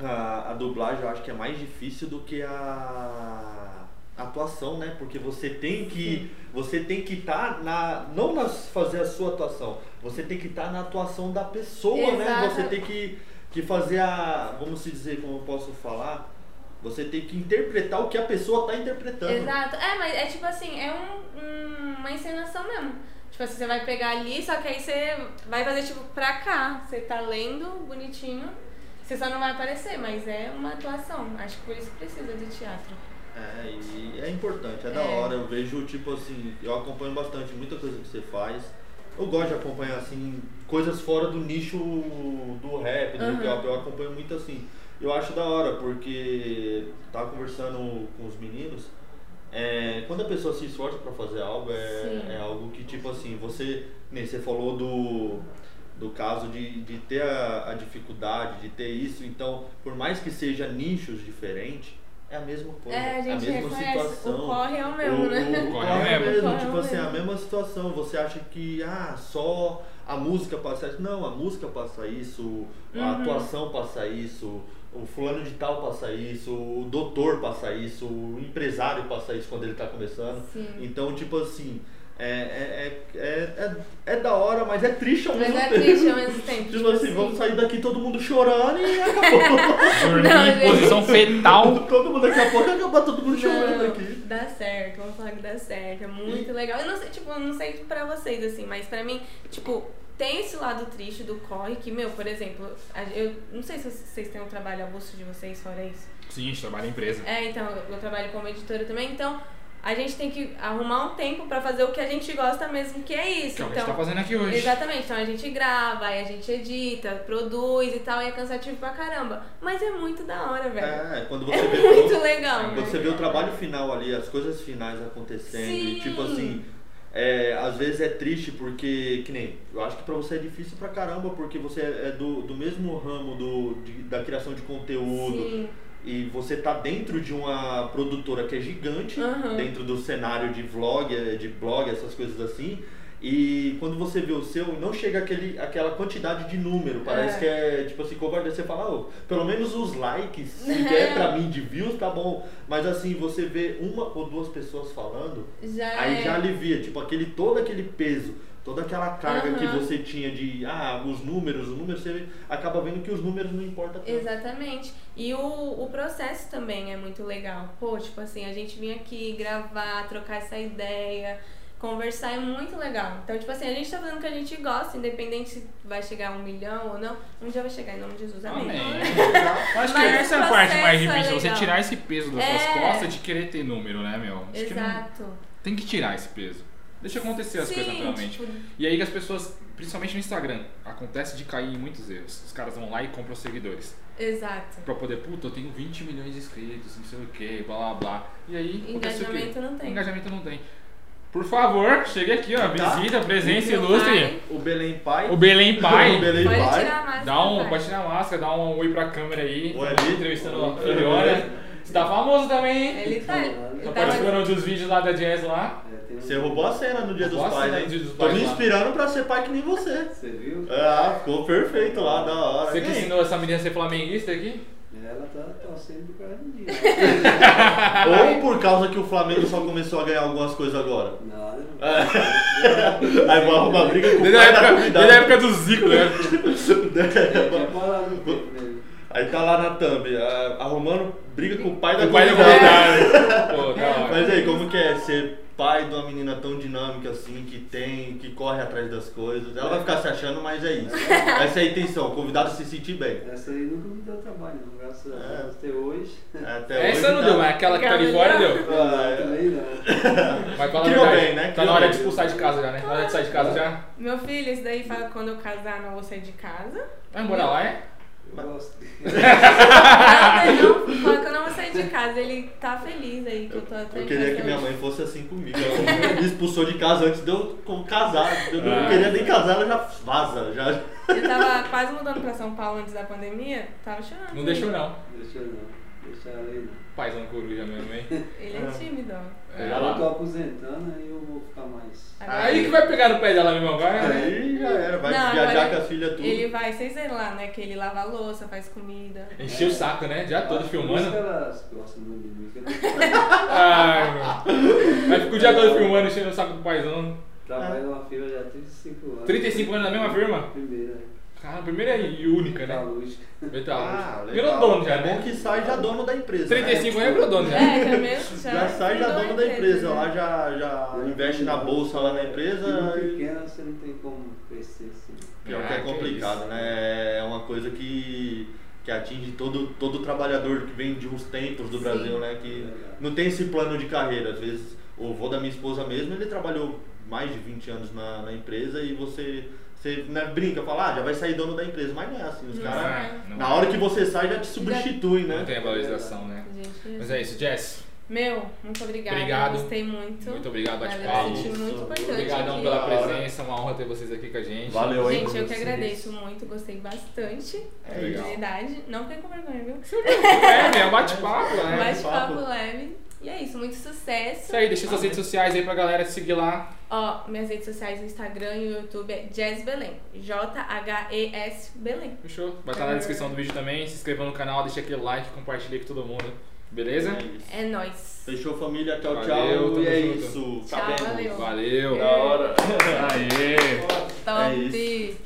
S2: É...
S3: a, a dublagem eu acho que é mais difícil do que a atuação, né? Porque você tem que você tem que estar na não nas fazer a sua atuação, você tem que estar na atuação da pessoa, né?
S2: Exato.
S3: Você tem que, que fazer a, vamos se dizer, como eu posso falar, você tem que interpretar o que a pessoa está interpretando.
S2: Exato. É, mas é tipo assim, é um, um- uma encenação mesmo. Tipo assim, você vai pegar ali, só que aí você vai fazer tipo pra cá. Você tá lendo bonitinho, você só não vai aparecer, mas é uma atuação. Acho que por isso que precisa de teatro.
S3: É, e é importante, é, da
S2: É.
S3: hora. Eu vejo, tipo assim, eu acompanho bastante muita coisa que você faz. Eu gosto de acompanhar, assim, coisas fora do nicho do rap, do
S2: Aham.
S3: hip hop. Eu acompanho muito assim. Eu acho da hora, porque tava conversando com os meninos. É, quando a pessoa se esforça pra fazer algo, é, é algo que, tipo assim, você. Nem você falou do, do caso de, de ter a, a dificuldade, de ter isso. Então, por mais que seja nichos diferentes, é a mesma coisa.
S2: É, a gente
S3: mesma
S2: reconhece.
S3: situação.
S2: O corre é o mesmo,
S3: O-
S2: né?
S3: o- o
S1: Corre é o
S3: é
S1: mesmo.
S3: mesmo,
S2: é
S3: tipo assim, a
S2: mesmo.
S3: mesma situação. Você acha que ah, só a música passa isso? Não, a música passa isso, a
S2: Uhum.
S3: atuação passa isso, o fulano de tal passa isso, o doutor passa isso, o empresário passa isso quando ele tá começando.
S2: Sim.
S3: Então, tipo assim, é, é, é, é, é, é da hora, mas é triste ao
S2: Mas
S3: mesmo
S2: é
S3: tempo.
S2: triste ao mesmo tempo.
S3: Tipo assim, vamos sair daqui todo mundo chorando e acabou.
S1: Dormir em posição fetal.
S3: todo mundo daqui a pouco acabar todo mundo chorando
S2: Não,
S3: aqui.
S2: dá certo, vamos falar que dá certo, é muito legal. Eu não sei, tipo, eu não sei pra vocês, assim, mas pra mim, tipo, tem esse lado triste do corre que, meu, por exemplo, a- eu não sei se vocês têm um trabalho avulso de vocês fora isso.
S1: Sim, a gente trabalha em empresa.
S2: É, então, eu trabalho como editora também, então a gente tem que arrumar um tempo pra fazer o que a gente gosta mesmo, que é isso.
S1: Que é o que a gente
S2: então,
S1: tá fazendo aqui hoje.
S2: Exatamente, então a gente grava, aí a gente edita, produz e tal, e é cansativo pra caramba. Mas é muito da hora, velho.
S3: É, quando você
S2: É
S3: vê
S2: muito
S3: todo-
S2: legal.
S3: Quando
S2: né?
S3: você vê o trabalho final ali, as coisas finais acontecendo, e
S2: Sim.
S3: tipo assim, é, às vezes é triste porque, que nem, eu acho que pra você é difícil pra caramba, porque você é do, do mesmo ramo do, de- da criação de conteúdo,
S2: Sim.
S3: e você tá dentro de uma produtora que é gigante,
S2: Aham.
S3: dentro do cenário de vlog, eh, de blog, essas coisas assim. E quando você vê o seu, não chega aquele, aquela quantidade de número. Parece
S2: É.
S3: que é tipo assim, covarde. Você fala, "Ô, pelo menos os likes, se vier pra mim de views, tá bom. Mas assim, você vê uma ou duas pessoas falando,
S2: Já
S3: aí
S2: é.
S3: já alivia. Tipo, aquele, todo aquele peso Toda aquela carga que
S2: Aham.
S3: você tinha de, ah, os números, os números, você acaba vendo que os números não importam tanto.
S2: Exatamente. E o, o processo também é muito legal. Pô, tipo assim, a gente vinha aqui gravar, trocar essa ideia, conversar é muito legal. Então, tipo assim, a gente tá fazendo o que a gente gosta, independente se vai chegar a um milhão ou não. Um dia vai chegar em nome de Jesus. Amém.
S1: Amém.
S2: Né?
S1: Eu acho que
S2: Mas
S1: essa é a parte mais
S2: processo é
S1: difícil, você tirar esse peso das suas
S2: É.
S1: costas de querer ter número, né, meu? Acho não-
S2: Exato.
S1: tem que tirar esse peso. Deixa acontecer as coisas
S2: Sim,
S1: naturalmente.
S2: tipo,
S1: E aí que as pessoas, principalmente no Instagram, acontece de cair em muitos erros. Os caras vão lá e compram seguidores.
S2: exato.
S1: Pra poder, puta, eu tenho 20 milhões de inscritos, não sei o que, blá blá blá. E aí?
S2: Engajamento não tem.
S1: Engajamento não tem. Por favor, chegue aqui, ó.
S3: Tá.
S1: Visita, presença ilustre.
S3: O Belém Pai.
S1: O Belém Pai.
S3: o Belém
S2: Pode
S3: Pai.
S2: tirar a máscara.
S1: Dá um,
S2: pai.
S1: pode tirar a máscara, dá um oi pra câmera aí.
S3: Oi, Ali.
S1: Entrevistando a Filiona. Você tá famoso também, hein?
S2: Ele tá. Ele
S1: Tá
S2: tava-
S1: participando dos vídeos lá da Jazz lá.
S5: É,
S3: Você roubou a cena no Dia dos Pais,
S1: no Dia dos
S3: Tô
S1: Pais
S3: me
S1: lá.
S3: inspirando pra ser pai que nem você.
S5: Você viu?
S3: Ah, ficou perfeito lá, da hora.
S1: Você que ensinou essa menina a ser flamenguista aqui?
S5: Ela tá torcendo por causa de mim.
S3: Ou por causa que o Flamengo só começou a ganhar algumas coisas agora.
S5: Nada.
S3: Aí vou arrumar briga com o
S1: Desde a
S3: pai da
S1: época,
S3: convidada.
S1: desde a época do Zico, né?
S5: Dele.
S3: Aí tá lá na thumb, arrumando briga com o pai da
S1: hora.
S3: Mas aí, como que é ser pai de uma menina tão dinâmica assim, que tem, que corre atrás das coisas? Ela vai ficar se achando, mas é isso. Essa é a intenção, o convidado se sentir bem.
S5: Essa aí nunca me deu trabalho, não. Graças a
S3: É.
S5: Deus, até hoje.
S3: Até
S1: Essa
S3: hoje
S1: não
S3: tá-
S1: deu, mas aquela que tá ali fora deu.
S3: Ah,
S5: Também não.
S1: Mas fala
S3: Criou bem, né?
S1: tá
S3: Criou
S1: na hora
S3: bem.
S1: de expulsar de casa já, né? Na hora de sair de casa já.
S2: Meu filho, esse daí fala que quando eu casar não vou sair de casa.
S1: Vai morar lá, é?
S5: Eu gosto.
S2: Não, ele não, fala que eu não vou sair de casa. Ele tá feliz aí que eu tô até
S3: Eu queria que minha mãe fosse assim comigo. Ela me expulsou de casa antes de eu casar. Eu não
S1: Ah.
S3: queria nem casar, ela já vaza. Já...
S2: Eu tava quase mudando pra São Paulo antes da pandemia, tava chorando.
S1: Não deixou não.
S5: Deixa eu não. Deixa ela aí não.
S1: Paizão coruja mesmo, hein?
S2: Ele é tímido, ó.
S1: É,
S5: eu tô aposentando, aí eu vou ficar mais.
S2: Agora
S1: Aí que vai pegar no pé dela mesmo agora. né?
S3: Aí já era, vai
S2: Não,
S3: viajar com a filha tudo.
S2: Ele vai, vocês viram lá, né? Que ele lava a louça, faz comida.
S1: Encheu o saco, né? Já todo
S5: isso que
S1: filmando.
S5: elas gostam muito de mim.
S1: Ai, meu. Vai ficar o dia todo filmando, enchendo o saco do paizão.
S5: Trabalho numa firma já há 35 anos.
S1: 35 anos na mesma firma?
S5: Primeira,
S1: Cara, primeira e única, né?
S5: metalúrgica.
S1: Metal.
S3: Ah, legal.
S1: Virou dono já,
S3: É bom
S1: né?
S3: que sai já dono da empresa.
S1: 35
S3: né?
S1: anos virou dono já.
S2: É, já mesmo. Já,
S3: Já sai já
S2: a
S3: dono da empresa,
S2: né?
S3: lá já, já investe na bolsa lá na empresa. E-
S5: pequena você não tem como crescer assim.
S3: Pior que
S1: Ah,
S3: é
S1: que
S3: complicado,
S1: isso.
S3: né? É uma coisa que, que atinge todo, todo trabalhador que vem de uns tempos do
S2: Sim.
S3: Brasil, né? Que não tem esse plano de carreira. Às vezes, o vô da minha esposa mesmo, ele trabalhou mais de 20 anos na, na empresa e você, você né, brinca, fala, ah, já vai sair dono da empresa. Mas não é assim, os
S2: Não
S3: caras,
S2: é.
S1: não
S3: na hora que você sai, já te substituem,
S1: Não
S3: né?
S1: tem a valorização, né?
S2: Gente,
S1: Mas é isso, Jess.
S2: Meu, muito obrigada.
S1: Obrigado.
S2: Gostei muito.
S1: Muito obrigado, bate-papo.
S2: muito importante
S1: Obrigadão
S2: aqui.
S1: pela presença, uma honra ter vocês aqui com a gente.
S3: Valeu, hein?
S2: Gente, eu que agradeço muito, gostei bastante.
S3: É
S2: de
S1: legal.
S2: verdade. Não fiquei com vergonha, viu?
S1: É, é bate-papo, né?
S2: Bate-papo
S3: papo.
S2: leve. E é isso, muito sucesso.
S1: Isso aí, deixa suas redes sociais aí pra galera te seguir lá.
S2: Ó, minhas redes sociais, o Instagram e o YouTube é Jazz Belém. J-H-E-S Belém.
S1: Fechou? Vai estar na descrição do vídeo também. Se inscreva no canal, deixa aquele like, compartilha com todo mundo. Beleza?
S3: É isso.
S2: É nóis.
S3: Fechou, família. Tchau,
S1: Valeu,
S3: tchau.
S1: tamo
S3: E é
S1: junto.
S3: isso.
S2: Tchau,
S3: Sabemos.
S2: valeu.
S1: Valeu.
S3: Da hora.
S1: Aí.